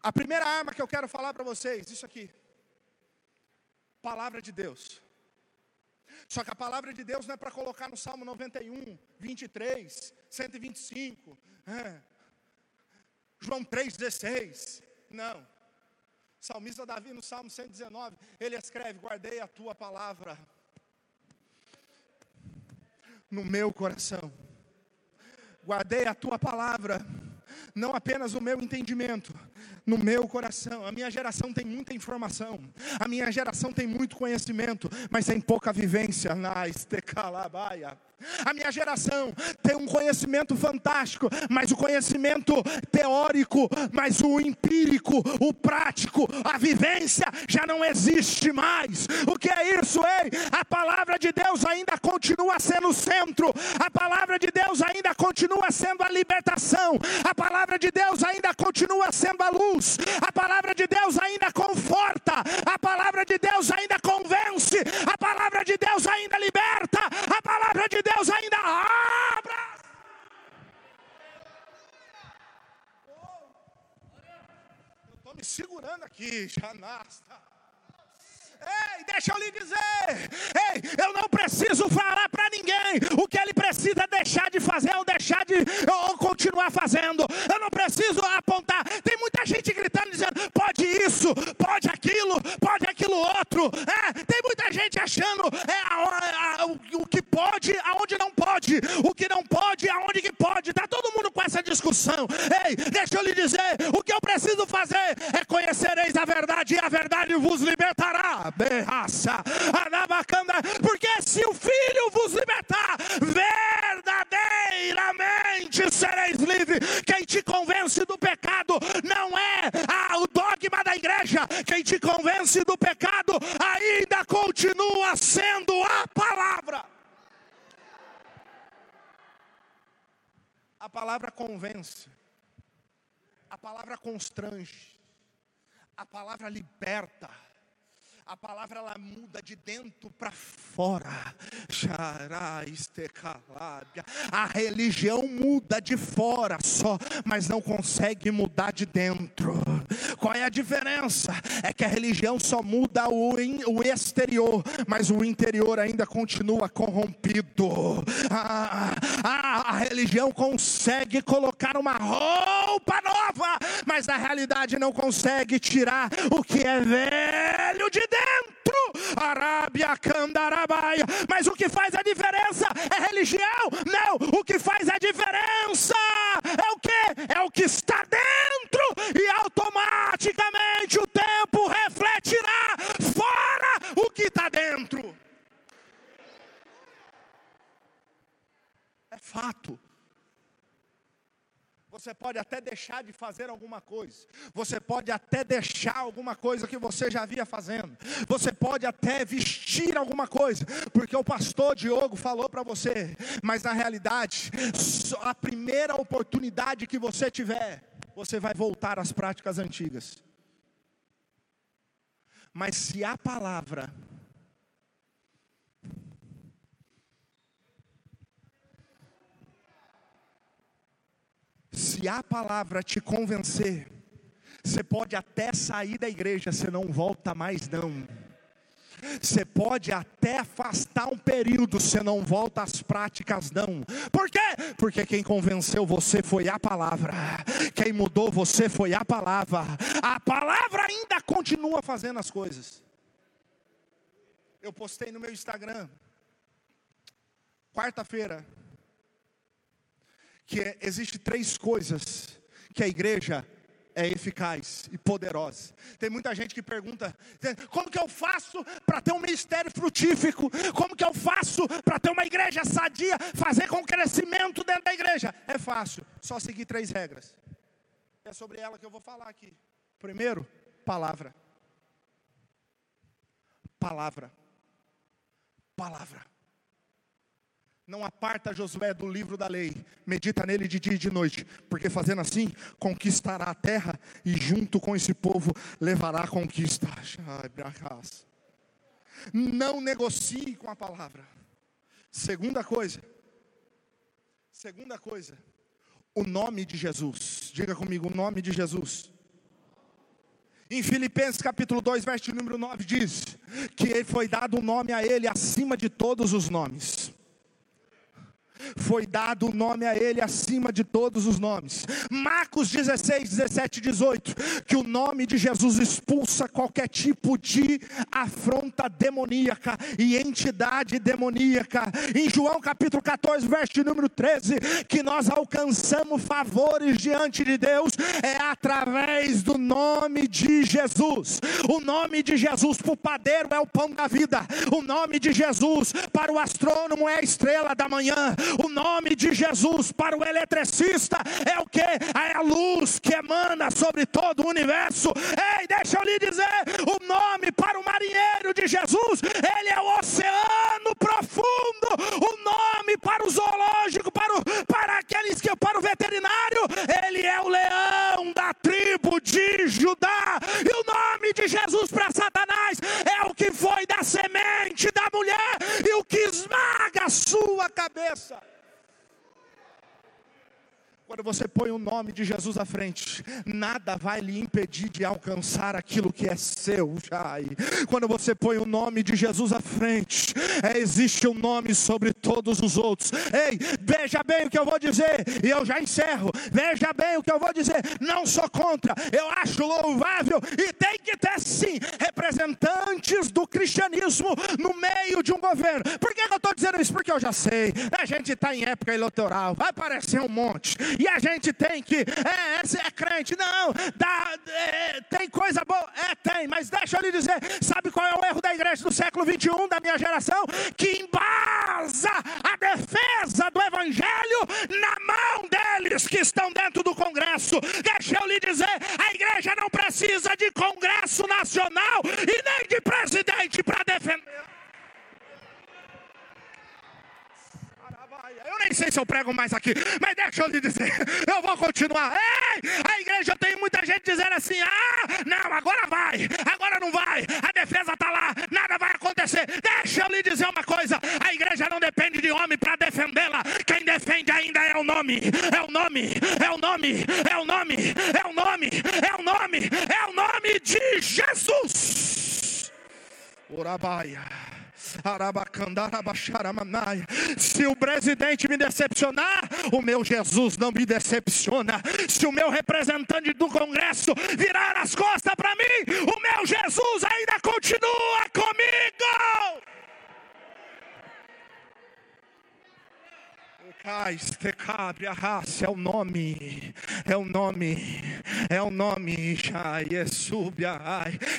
S1: A primeira arma que eu quero falar para vocês, isso aqui. Palavra de Deus. Só que a palavra de Deus não é para colocar no Salmo 91, 23, 125, é, João 3,16. Não. Salmista Davi, no Salmo 119, ele escreve: Guardei a tua palavra no meu coração. Guardei a tua palavra não apenas o meu entendimento, no meu coração. A minha geração tem muita informação, a minha geração tem muito conhecimento, mas tem pouca vivência na estecalabaia. A minha geração tem um conhecimento fantástico, mas o conhecimento teórico, mas o empírico, o prático, a vivência já não existe mais. O que é isso, ei? A palavra de Deus ainda continua sendo o centro, a palavra de Deus ainda continua sendo a libertação, a palavra de Deus ainda continua sendo a luz, a palavra de Deus ainda conforta, a palavra de Deus ainda convence, a palavra de Deus ainda liberta, a palavra de Deus Deus ainda abra. Eu estou me segurando aqui, Janasta. Ei, deixa eu lhe dizer. Ei, eu não preciso falar para ninguém o que ele precisa deixar de fazer ou deixar de ou continuar fazendo. Eu não preciso apontar. Tem muita gente gritando dizendo: pode isso, pode aquilo, pode aquilo outro. É, tem muita gente achando é, a, a, o, o, que pode, aonde não pode, o que não pode, aonde que pode. Está todo mundo com essa discussão. Ei, deixa eu lhe dizer: o que eu preciso fazer é conhecereis a verdade e a verdade vos libertará berraça, anabacanda, porque se o Filho vos libertar, verdadeiramente sereis livres. Quem te convence do pecado não é ah, o dogma da igreja, quem te convence do pecado ainda continua sendo a palavra. A palavra convence, a palavra constrange, a palavra liberta a palavra ela muda de dentro para fora. A religião muda de fora só, mas não consegue mudar de dentro. Qual é a diferença? É que a religião só muda o, o exterior, mas o interior ainda continua corrompido. A, a, a religião consegue colocar uma roupa nova, mas na realidade não consegue tirar o que é velho de dentro. Arábia, Candarabaia. Mas o que faz a diferença é religião? Não, o que faz a diferença é o que? É o que está dentro, e automaticamente o tempo refletirá fora o que está dentro. É fato. Você pode até deixar de fazer alguma coisa. Você pode até deixar alguma coisa que você já havia fazendo. Você pode até vestir alguma coisa, porque o pastor Diogo falou para você. Mas na realidade, a primeira oportunidade que você tiver, você vai voltar às práticas antigas. Mas se a palavra Se a palavra te convencer, você pode até sair da igreja, você não volta mais não. Você pode até afastar um período, você não volta às práticas, não. Por quê? Porque quem convenceu você foi a palavra. Quem mudou você foi a palavra. A palavra ainda continua fazendo as coisas. Eu postei no meu Instagram, quarta-feira, que existe três coisas que a igreja é eficaz e poderosa. Tem muita gente que pergunta: como que eu faço para ter um ministério frutífico? Como que eu faço para ter uma igreja sadia, fazer com crescimento dentro da igreja? É fácil, só seguir três regras. É sobre ela que eu vou falar aqui. Primeiro, palavra. Palavra. Palavra. Não aparta Josué do livro da lei, medita nele de dia e de noite, porque fazendo assim, conquistará a terra e junto com esse povo levará a conquista. Não negocie com a palavra. Segunda coisa. Segunda coisa. O nome de Jesus. Diga comigo, o nome de Jesus. Em Filipenses capítulo 2, verso número 9 diz que foi dado um nome a ele acima de todos os nomes foi dado o nome a ele acima de todos os nomes. Marcos 16, 17 18, que o nome de Jesus expulsa qualquer tipo de afronta demoníaca e entidade demoníaca. Em João capítulo 14, verso número 13, que nós alcançamos favores diante de Deus é através do nome de Jesus. O nome de Jesus para o padeiro é o pão da vida. O nome de Jesus para o astrônomo é a estrela da manhã. O nome de Jesus para o eletricista é o que? É a luz que emana sobre todo o universo. Ei, deixa eu lhe dizer: o nome para o marinheiro de Jesus, ele é o oceano profundo. O nome para o zoológico, para, o, para aqueles que para o veterinário, ele é o leão da tribo de Judá. E o nome de Jesus para Satanás é o que foi da semente da mulher e o que esmaga a sua cabeça. Quando você põe o nome de Jesus à frente, nada vai lhe impedir de alcançar aquilo que é seu, Jai. Quando você põe o nome de Jesus à frente, é, existe um nome sobre todos os outros. Ei, veja bem o que eu vou dizer, e eu já encerro. Veja bem o que eu vou dizer. Não sou contra, eu acho louvável, e tem que ter sim representantes do cristianismo no meio de um governo. Por que eu estou dizendo isso? Porque eu já sei, a gente está em época eleitoral, vai aparecer um monte e a gente tem que, é, esse é crente, não, dá, é, tem coisa boa, é, tem, mas deixa eu lhe dizer, sabe qual é o erro da igreja do século 21, da minha geração? Que embasa a defesa do evangelho na mão deles que estão dentro do Congresso. Deixa eu lhe dizer, a igreja não precisa de Congresso Nacional e nem de presidente para defender. Eu nem sei se eu prego mais aqui, mas deixa eu lhe dizer, eu vou continuar. Ei, a igreja tem muita gente dizendo assim: ah, não, agora vai, agora não vai, a defesa está lá, nada vai acontecer. Deixa eu lhe dizer uma coisa: a igreja não depende de homem para defendê-la, quem defende ainda é o nome, é o nome, é o nome, é o nome, é o nome, é o nome, é o nome de Jesus. Urabaia. Se o presidente me decepcionar, o meu Jesus não me decepciona. Se o meu representante do Congresso virar as costas para mim, o meu Jesus ainda continua comigo. É o nome, é o nome, é o nome.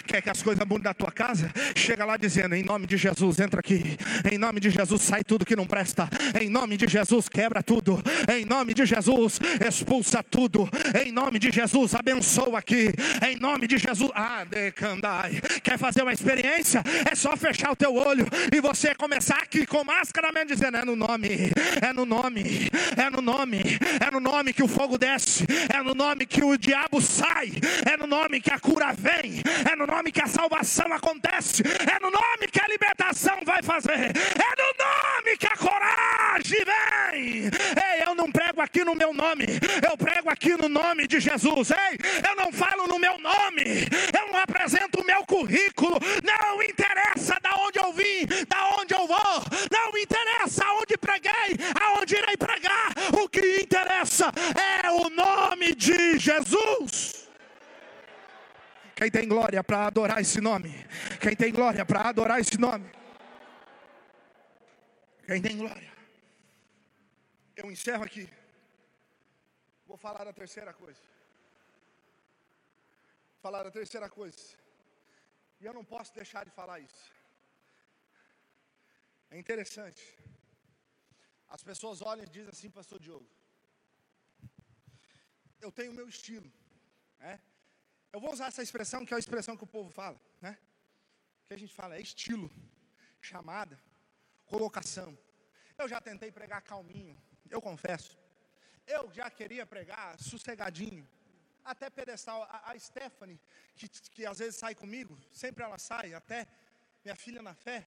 S1: Quer que as coisas mudem na tua casa? Chega lá dizendo: em nome de Jesus, entra aqui. Em nome de Jesus, sai tudo que não presta. Em nome de Jesus, quebra tudo. Em nome de Jesus, expulsa tudo. Em nome de Jesus, abençoa aqui. Em nome de Jesus, ah, decandai. Quer fazer uma experiência? É só fechar o teu olho e você começar aqui com máscara mesmo, dizendo: é no nome, é no nome nome, é no nome, é no nome que o fogo desce, é no nome que o diabo sai, é no nome que a cura vem, é no nome que a salvação acontece, é no nome que a libertação vai fazer, é no nome que a coragem vem. Ei, eu não prego aqui no meu nome, eu prego aqui no nome de Jesus. Ei, eu não falo no meu nome, eu não apresento o meu currículo, não interessa da onde eu vim, da onde eu vou, não interessa aonde preguei, aonde irei pregar. O que interessa é o nome de Jesus. Quem tem glória para adorar esse nome? Quem tem glória para adorar esse nome? Quem tem glória? Eu encerro aqui. Vou falar a terceira coisa. Falar a terceira coisa. E eu não posso deixar de falar isso. É interessante. As pessoas olham e dizem assim, pastor Diogo, eu tenho o meu estilo, né? Eu vou usar essa expressão que é a expressão que o povo fala, né? Que a gente fala é estilo, chamada, colocação. Eu já tentei pregar calminho, eu confesso. Eu já queria pregar sossegadinho, até pedestal. A, a Stephanie, que, que às vezes sai comigo, sempre ela sai, até minha filha na fé,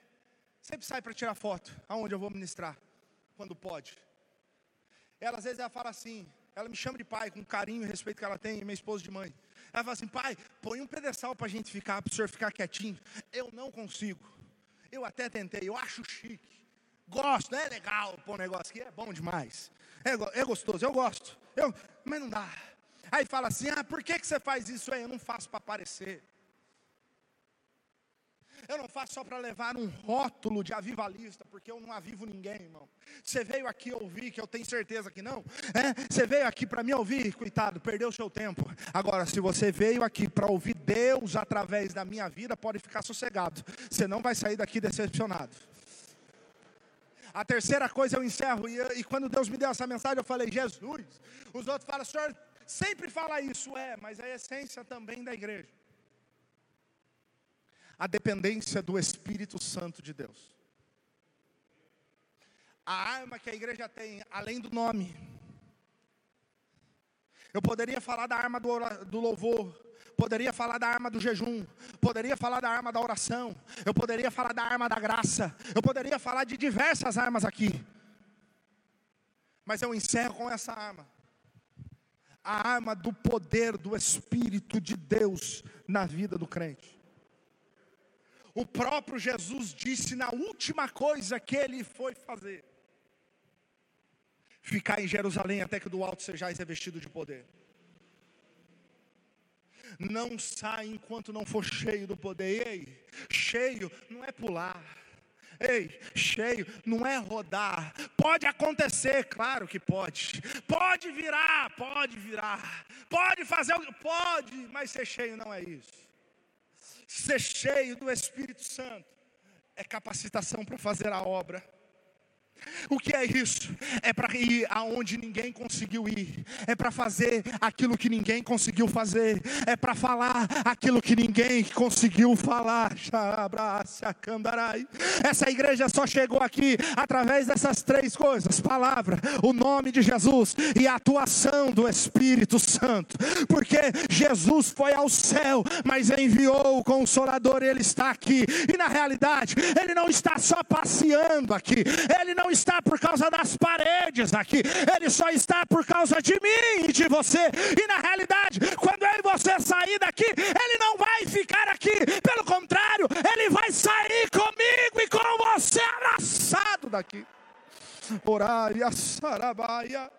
S1: sempre sai para tirar foto, aonde eu vou ministrar, quando pode. Ela às vezes ela fala assim, ela me chama de pai com carinho e respeito que ela tem, minha esposa de mãe. Ela fala assim, pai, põe um pedestal para a gente ficar, para o senhor ficar quietinho. Eu não consigo. Eu até tentei, eu acho chique. Gosto, é legal pôr um negócio aqui, é bom demais. É, é gostoso, eu gosto. Eu, mas não dá. Aí fala assim: ah, por que, que você faz isso aí? Eu não faço para aparecer. Eu não faço só para levar um rótulo de avivalista, porque eu não avivo ninguém, irmão. Você veio aqui ouvir, que eu tenho certeza que não. É? Você veio aqui para me ouvir, coitado, perdeu o seu tempo. Agora, se você veio aqui para ouvir Deus através da minha vida, pode ficar sossegado. Você não vai sair daqui decepcionado. A terceira coisa eu encerro, e, e quando Deus me deu essa mensagem, eu falei, Jesus. Os outros falam, senhor, sempre fala isso, é, mas é a essência também da igreja a dependência do Espírito Santo de Deus. A arma que a igreja tem, além do nome, eu poderia falar da arma do, do louvor, poderia falar da arma do jejum, poderia falar da arma da oração, eu poderia falar da arma da graça, eu poderia falar de diversas armas aqui, mas eu encerro com essa arma a arma do poder do Espírito de Deus na vida do crente. O próprio Jesus disse na última coisa que ele foi fazer: ficar em Jerusalém até que do alto sejais revestido de poder. Não sai enquanto não for cheio do poder. Ei, cheio não é pular. Ei, cheio não é rodar. Pode acontecer, claro que pode. Pode virar, pode virar. Pode fazer, pode, mas ser cheio não é isso ser cheio do Espírito Santo é capacitação para fazer a obra. O que é isso? É para ir aonde ninguém conseguiu ir, é para fazer aquilo que ninguém conseguiu fazer, é para falar aquilo que ninguém conseguiu falar. Essa igreja só chegou aqui através dessas três coisas: palavra, o nome de Jesus e a atuação do Espírito Santo. Porque Jesus foi ao céu, mas enviou o Consolador, ele está aqui, e na realidade, ele não está só passeando aqui, ele não está por causa das paredes aqui, ele só está por causa de mim e de você. E na realidade, quando eu e você sair daqui, ele não vai ficar aqui, pelo contrário, ele vai sair comigo e com você abraçado daqui. Orar e a sarabaia.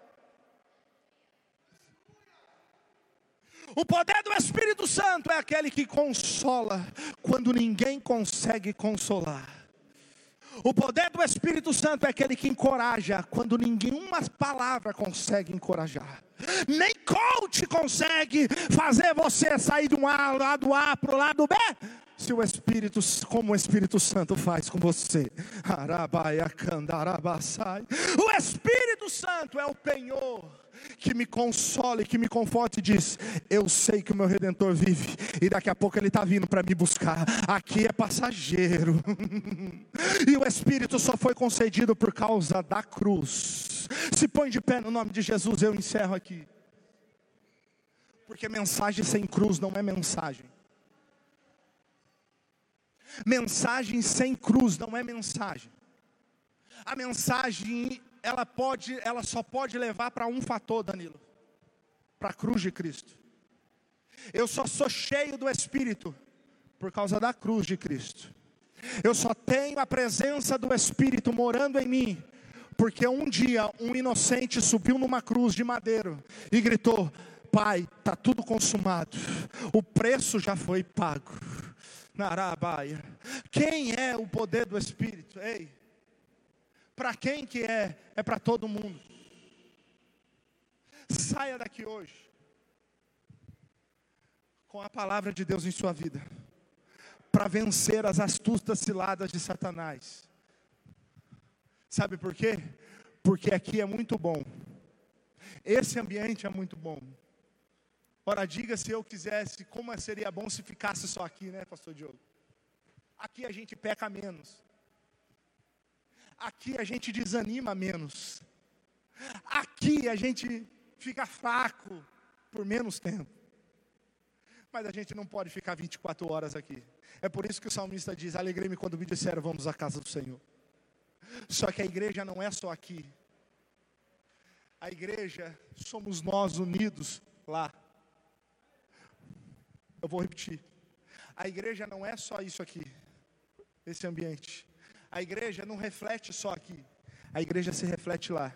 S1: O poder do Espírito Santo é aquele que consola quando ninguém consegue consolar. O poder do Espírito Santo é aquele que encoraja quando nenhuma palavra consegue encorajar. Nem coach consegue fazer você sair de um lado A para o lado B. Se o Espírito, como o Espírito Santo faz com você. O Espírito Santo é o penhor que me console, que me conforte e diz: Eu sei que o meu redentor vive, e daqui a pouco ele está vindo para me buscar. Aqui é passageiro, (laughs) e o Espírito só foi concedido por causa da cruz. Se põe de pé no nome de Jesus, eu encerro aqui. Porque mensagem sem cruz não é mensagem. Mensagem sem cruz não é mensagem. A mensagem ela pode, ela só pode levar para um fator, Danilo, para a cruz de Cristo. Eu só sou cheio do Espírito por causa da cruz de Cristo. Eu só tenho a presença do Espírito morando em mim, porque um dia um inocente subiu numa cruz de madeiro e gritou: Pai, está tudo consumado, o preço já foi pago. Narabaia. Quem é o poder do Espírito? Ei, para quem que é? É para todo mundo. Saia daqui hoje com a palavra de Deus em sua vida, para vencer as astutas ciladas de Satanás. Sabe por quê? Porque aqui é muito bom. Esse ambiente é muito bom. Ora, diga se eu quisesse, como seria bom se ficasse só aqui, né, Pastor Diogo? Aqui a gente peca menos. Aqui a gente desanima menos. Aqui a gente fica fraco por menos tempo. Mas a gente não pode ficar 24 horas aqui. É por isso que o salmista diz: Alegrei-me quando me disseram, vamos à casa do Senhor. Só que a igreja não é só aqui. A igreja somos nós unidos lá. Eu vou repetir. A igreja não é só isso aqui, esse ambiente. A igreja não reflete só aqui. A igreja se reflete lá.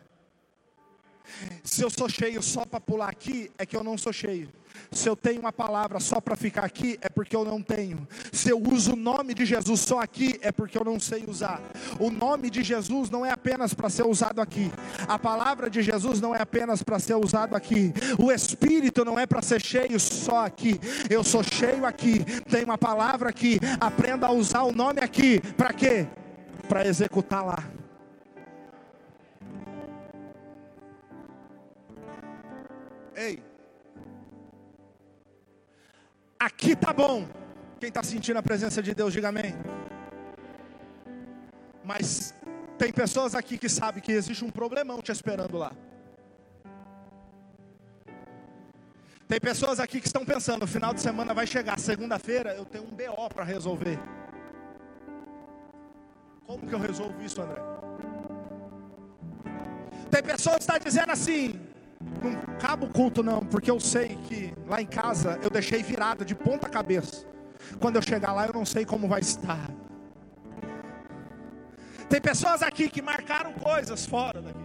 S1: Se eu sou cheio só para pular aqui, é que eu não sou cheio. Se eu tenho uma palavra só para ficar aqui, é porque eu não tenho. Se eu uso o nome de Jesus só aqui, é porque eu não sei usar. O nome de Jesus não é apenas para ser usado aqui. A palavra de Jesus não é apenas para ser usado aqui. O Espírito não é para ser cheio só aqui. Eu sou cheio aqui. Tem uma palavra aqui. Aprenda a usar o nome aqui. Para quê? Para executar lá. Ei, aqui tá bom. Quem está sentindo a presença de Deus, diga amém. Mas tem pessoas aqui que sabem que existe um problemão te esperando lá. Tem pessoas aqui que estão pensando, o final de semana vai chegar, segunda-feira eu tenho um BO para resolver. Como que eu resolvo isso, André? Tem pessoas que estão dizendo assim, não cabo culto não, porque eu sei que lá em casa eu deixei virada de ponta cabeça. Quando eu chegar lá eu não sei como vai estar. Tem pessoas aqui que marcaram coisas fora daqui.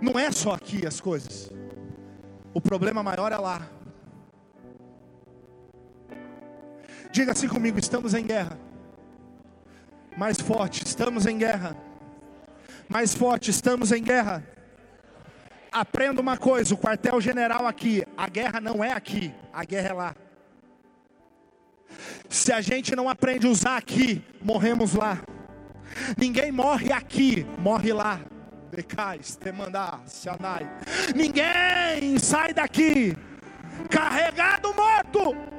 S1: Não é só aqui as coisas. O problema maior é lá. Diga assim comigo: estamos em guerra. Mais forte, estamos em guerra mais forte, estamos em guerra. Aprenda uma coisa: o quartel-general aqui, a guerra não é aqui, a guerra é lá. Se a gente não aprende a usar aqui, morremos lá. Ninguém morre aqui, morre lá. Decais, mandar, Sianai. Ninguém sai daqui carregado morto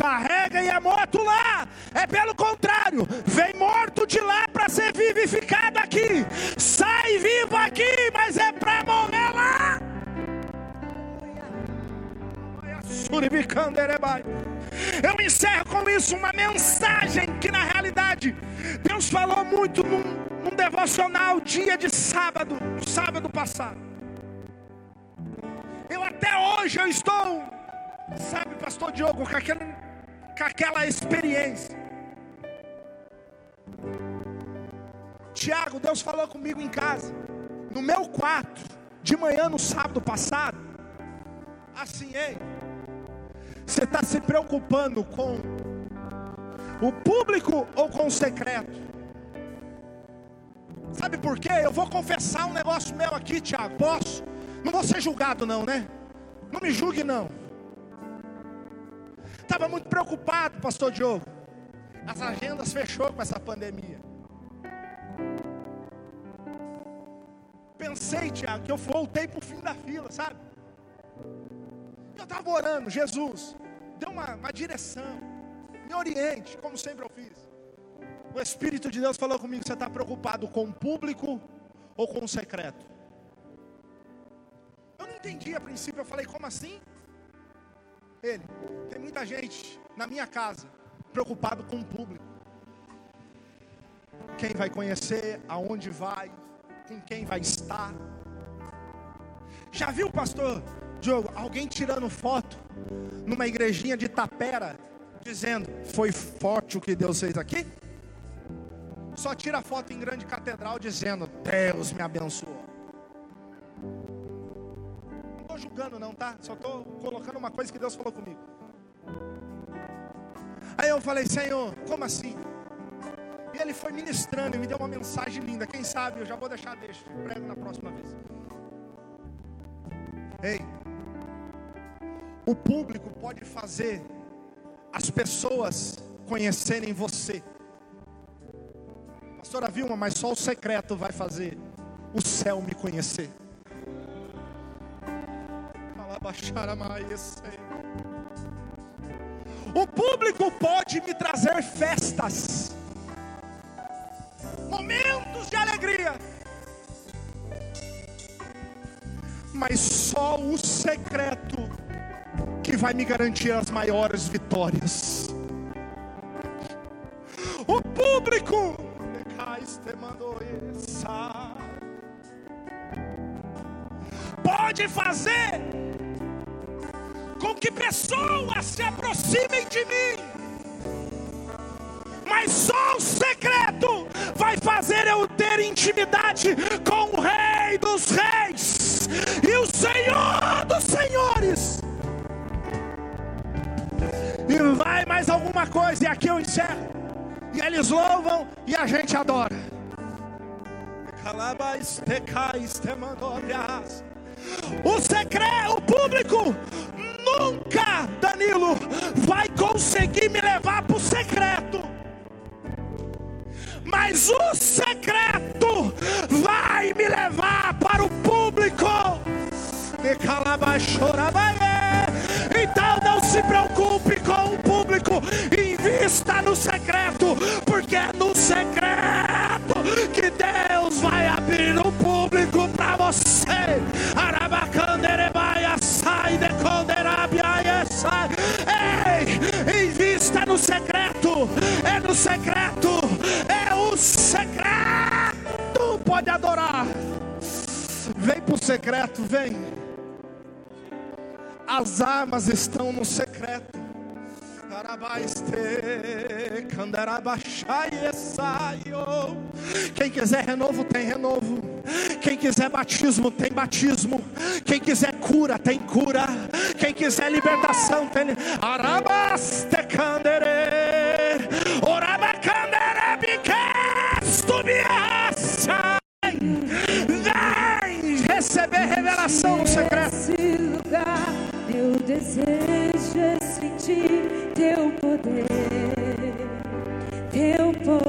S1: carrega e é morto lá. É pelo contrário, vem morto de lá para ser vivificado aqui. Sai vivo aqui, mas é para morrer lá. Eu encerro com isso uma mensagem que na realidade Deus falou muito num, num devocional dia de sábado, sábado passado. Eu até hoje eu estou, sabe, pastor Diogo, com aquele com aquela experiência. Tiago, Deus falou comigo em casa, no meu quarto, de manhã no sábado passado. Assim, ei, você está se preocupando com o público ou com o secreto? Sabe por quê? Eu vou confessar um negócio meu aqui, Tiago. Posso? Não vou ser julgado, não, né? Não me julgue, não estava muito preocupado, pastor Diogo. As agendas fechou com essa pandemia. Pensei, Tiago, que eu voltei para o fim da fila, sabe? Eu estava orando, Jesus, dê uma, uma direção, me oriente, como sempre eu fiz. O Espírito de Deus falou comigo: você está preocupado com o público ou com o secreto? Eu não entendi a princípio, eu falei: como assim? Ele, tem muita gente na minha casa preocupado com o público. Quem vai conhecer, aonde vai, com quem vai estar. Já viu, pastor Diogo, alguém tirando foto numa igrejinha de Tapera, dizendo: Foi forte o que Deus fez aqui? Só tira foto em grande catedral dizendo: Deus me abençoou julgando não, tá? Só estou colocando uma coisa que Deus falou comigo. Aí eu falei, Senhor, como assim? E ele foi ministrando e me deu uma mensagem linda. Quem sabe eu já vou deixar deixa, prego na próxima vez. Ei, o público pode fazer as pessoas conhecerem você. Pastora Vilma, mas só o secreto vai fazer o céu me conhecer. O público pode me trazer festas, momentos de alegria, mas só o secreto que vai me garantir as maiores vitórias. O público pode fazer que pessoas se aproximem de mim, mas só o secreto vai fazer eu ter intimidade com o Rei dos Reis e o Senhor dos Senhores. E vai mais alguma coisa, e aqui eu encerro. E eles louvam e a gente adora. O secreto, o público nunca, Danilo, vai conseguir me levar para o secreto. Mas o secreto vai me levar para o público. Então não se preocupe com o público, invista no secreto, porque é no secreto que Deus vai abrir o público para você. Sai. Ei, invista no secreto, é no secreto, é o secreto. Pode adorar. Vem para o secreto, vem. As armas estão no secreto. Quem quiser renovo, tem renovo. Quem quiser batismo, tem batismo. Quem quiser cura, tem cura. Quem quiser libertação, tem. Arabaste candere. Vem receber revelação no secreto
S2: desejo é sentir teu poder, teu poder.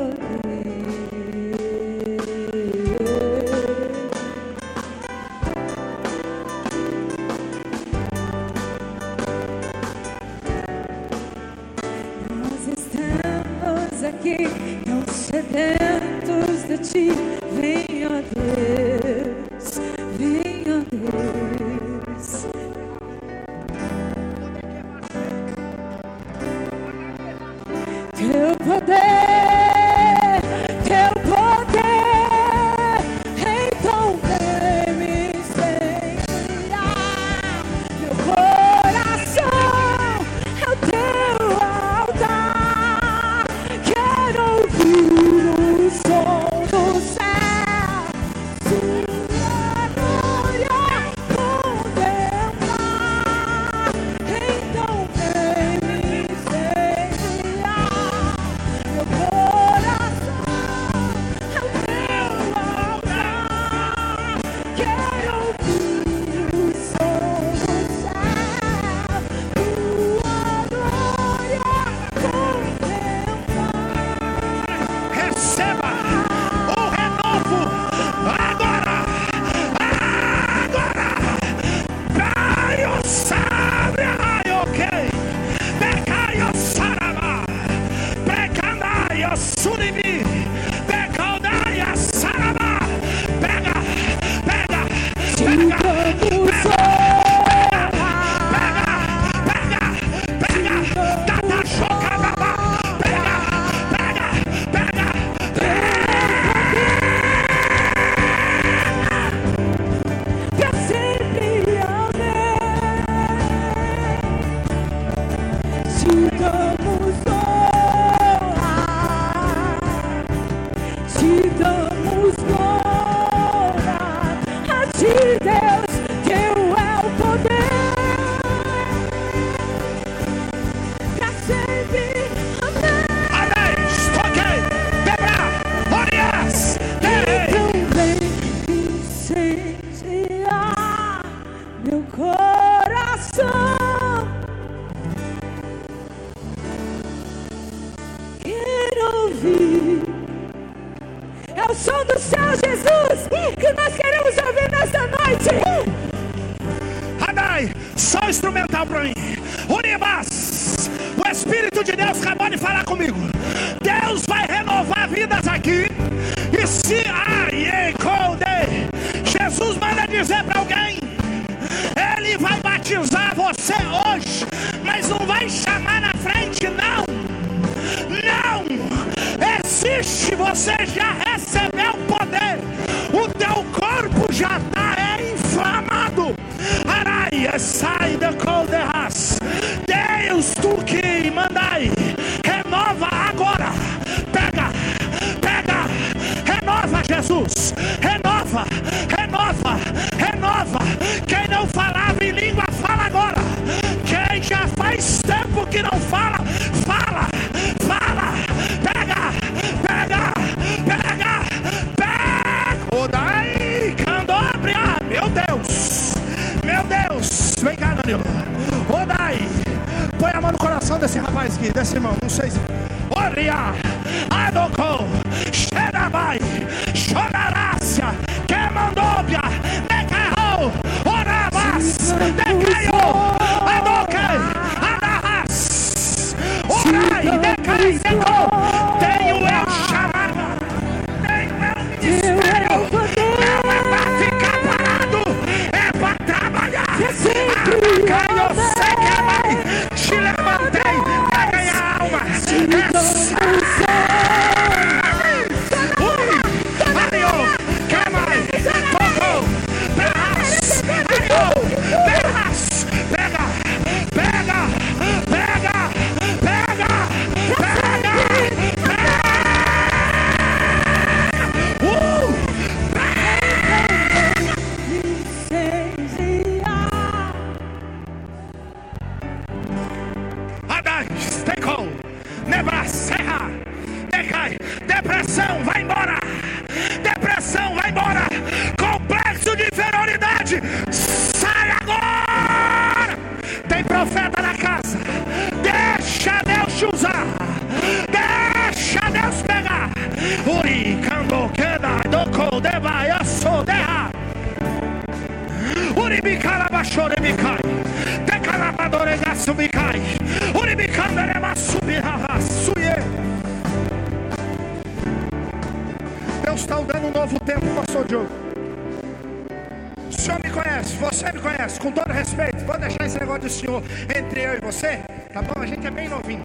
S1: Senhor entre eu e você, tá bom? A gente é bem novinho.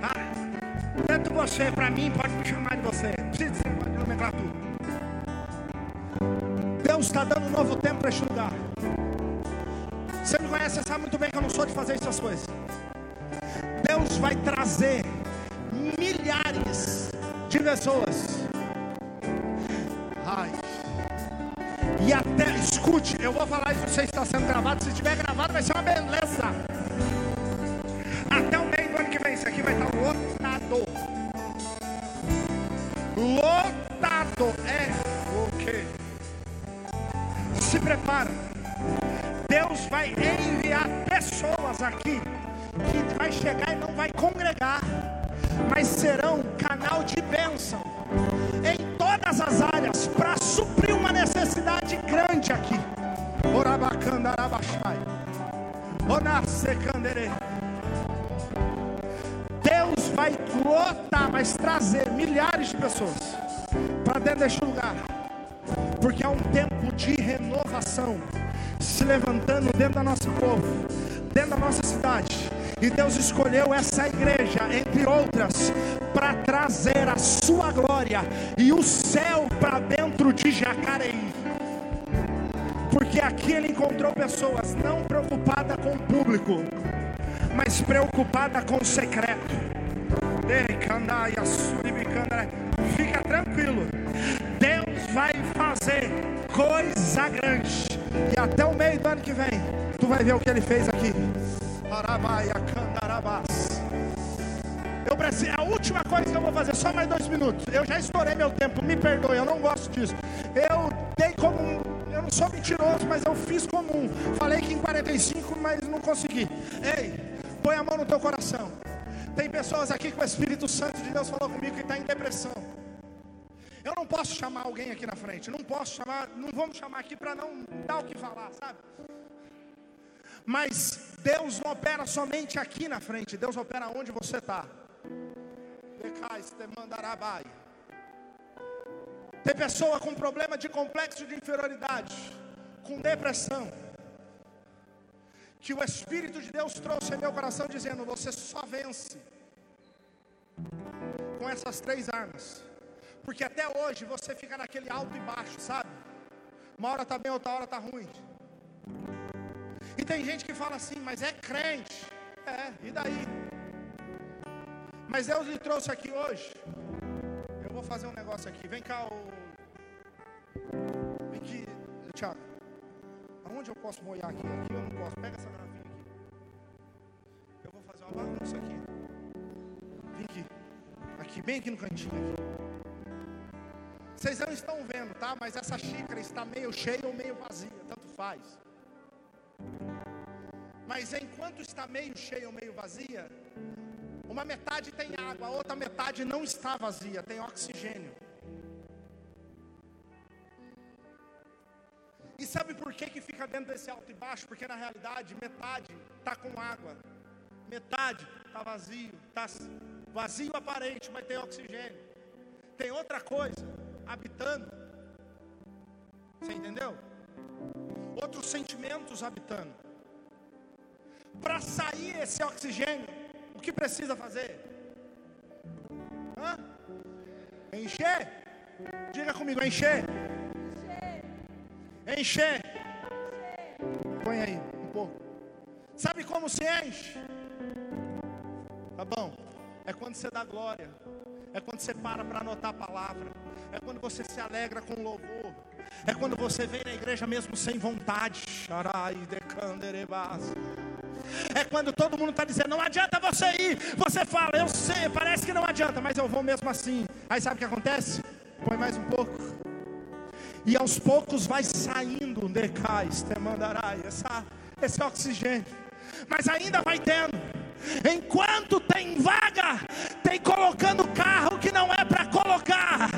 S1: Tá? Tanto você, para mim, pode me chamar de você. Não precisa dizer pode nomenclatura. Deus está dando um novo tempo para este lugar. Você me conhece, você sabe muito bem que eu não sou de fazer essas coisas. Deus vai trazer milhares de pessoas. Ai. E até, escute, eu vou falar isso, você está sendo gravado. Se estiver gravado, vai ser uma beleza. Vai lotar, mas trazer milhares de pessoas para dentro deste lugar, porque é um tempo de renovação se levantando dentro da nossa povo, dentro da nossa cidade. E Deus escolheu essa igreja, entre outras, para trazer a sua glória e o céu para dentro de Jacareí. Porque aqui ele encontrou pessoas não preocupadas com o público, mas preocupadas com o secreto. Fica tranquilo. Deus vai fazer coisa grande. E até o meio do ano que vem, tu vai ver o que ele fez aqui. Eu preciso, a última coisa que eu vou fazer, só mais dois minutos. Eu já estourei meu tempo, me perdoe, eu não gosto disso. Eu dei como um, eu não sou mentiroso, mas eu fiz como um. Falei que em 45, mas não consegui. Ei, põe a mão no teu coração. Tem pessoas aqui que o Espírito Santo de Deus falou comigo que está em depressão. Eu não posso chamar alguém aqui na frente, não posso chamar, não vamos chamar aqui para não dar o que falar, sabe? Mas Deus não opera somente aqui na frente, Deus opera onde você está. Tem pessoa com problema de complexo de inferioridade, com depressão, que o Espírito de Deus trouxe em meu coração dizendo: você só vence com essas três armas. Porque até hoje você fica naquele alto e baixo, sabe? Uma hora está bem, outra hora está ruim. E tem gente que fala assim, mas é crente. É, e daí? Mas Deus lhe trouxe aqui hoje. Eu vou fazer um negócio aqui. Vem cá, o. Vem aqui, Tiago. Aonde eu posso molhar aqui? Aqui eu não posso. Pega essa garrafinha aqui. Eu vou fazer uma bagunça aqui. Vem aqui. Aqui, bem aqui no cantinho. Aqui. Vocês não estão vendo, tá? Mas essa xícara está meio cheia ou meio vazia, tanto faz. Mas enquanto está meio cheia ou meio vazia, uma metade tem água, a outra metade não está vazia, tem oxigênio. Sabe por que, que fica dentro desse alto e baixo? Porque na realidade metade está com água, metade está vazio, está vazio aparente, mas tem oxigênio. Tem outra coisa, habitando. Você entendeu? Outros sentimentos habitando. Para sair esse oxigênio, o que precisa fazer? Hã? Encher? Diga comigo, encher. Encher. Põe aí um pouco. Sabe como se enche? Tá bom. É quando você dá glória. É quando você para para anotar a palavra é quando você se alegra com louvor, é quando você vem na igreja mesmo sem vontade. É quando todo mundo está dizendo, não adianta você ir. Você fala, eu sei, parece que não adianta, mas eu vou mesmo assim. Aí sabe o que acontece? Põe mais um pouco. E aos poucos vai saindo, decais, te mandarai, esse oxigênio. Mas ainda vai tendo. Enquanto tem vaga, tem colocando carro que não é para colocar,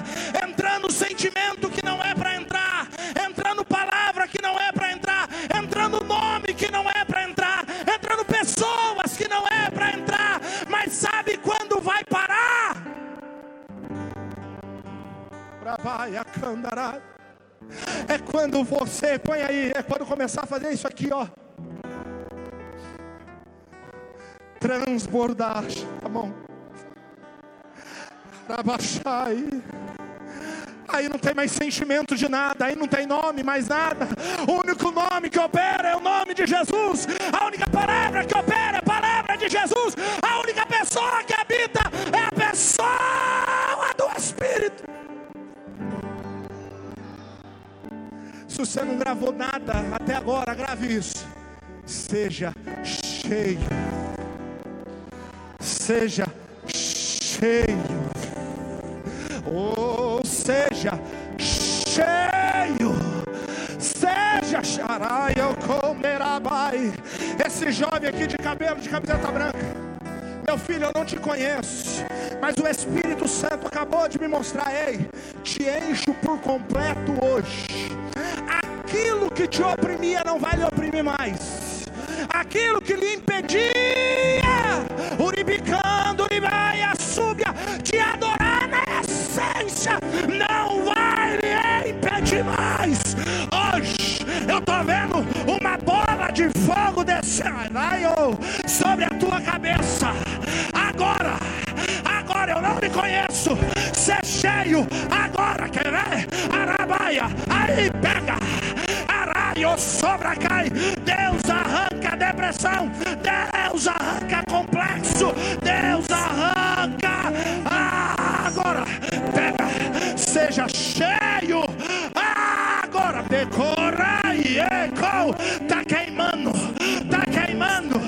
S1: entrando sentimento que não é para entrar, entrando palavra que não é para entrar, entrando nome que não é para entrar, entrando pessoas que não é para entrar, mas sabe quando vai parar? É quando você, põe aí, é quando começar a fazer isso aqui, ó. transbordar, tá bom? Rabaxai. Aí não tem mais sentimento de nada, aí não tem nome, mais nada. O único nome que opera é o nome de Jesus. A única palavra que opera é a palavra de Jesus. A única pessoa que habita é a pessoa do Espírito. Se você não gravou nada até agora, grave isso. Seja cheio seja cheio, ou seja cheio, seja xaraia comerabai. Esse jovem aqui de cabelo, de camiseta branca, meu filho, eu não te conheço, mas o Espírito Santo acabou de me mostrar, ei, te encho por completo hoje. Aquilo que te oprimia não vai lhe oprimir mais aquilo que lhe impedia, uribicando, uribaia, súbia, de adorar na essência, não vai lhe impedir mais. Hoje eu estou vendo uma bola de fogo descer sobre a tua cabeça. Agora, agora eu não lhe conheço. Ser cheio, agora quer ver? Arabaia, sobra cai. Deus arranca depressão. Deus arranca complexo. Deus arranca. Agora, pega, seja cheio. Agora, decora e eco. Tá queimando, tá queimando,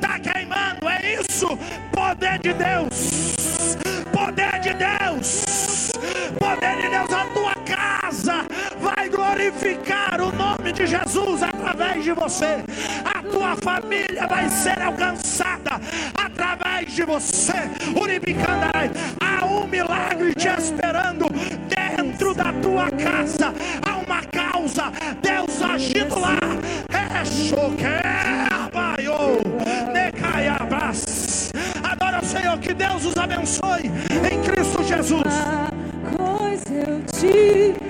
S1: tá queimando. É isso, poder de Deus. Poder de Deus. Poder de Deus, a tua casa vai glorificar o nome de Jesus através de você. A tua família vai ser alcançada através de você. Uribicandarai, há um milagre te esperando dentro da tua casa. Há uma causa, Deus agindo lá. É Adora o Senhor, que Deus os abençoe em Cristo Jesus.
S2: Coisa eu te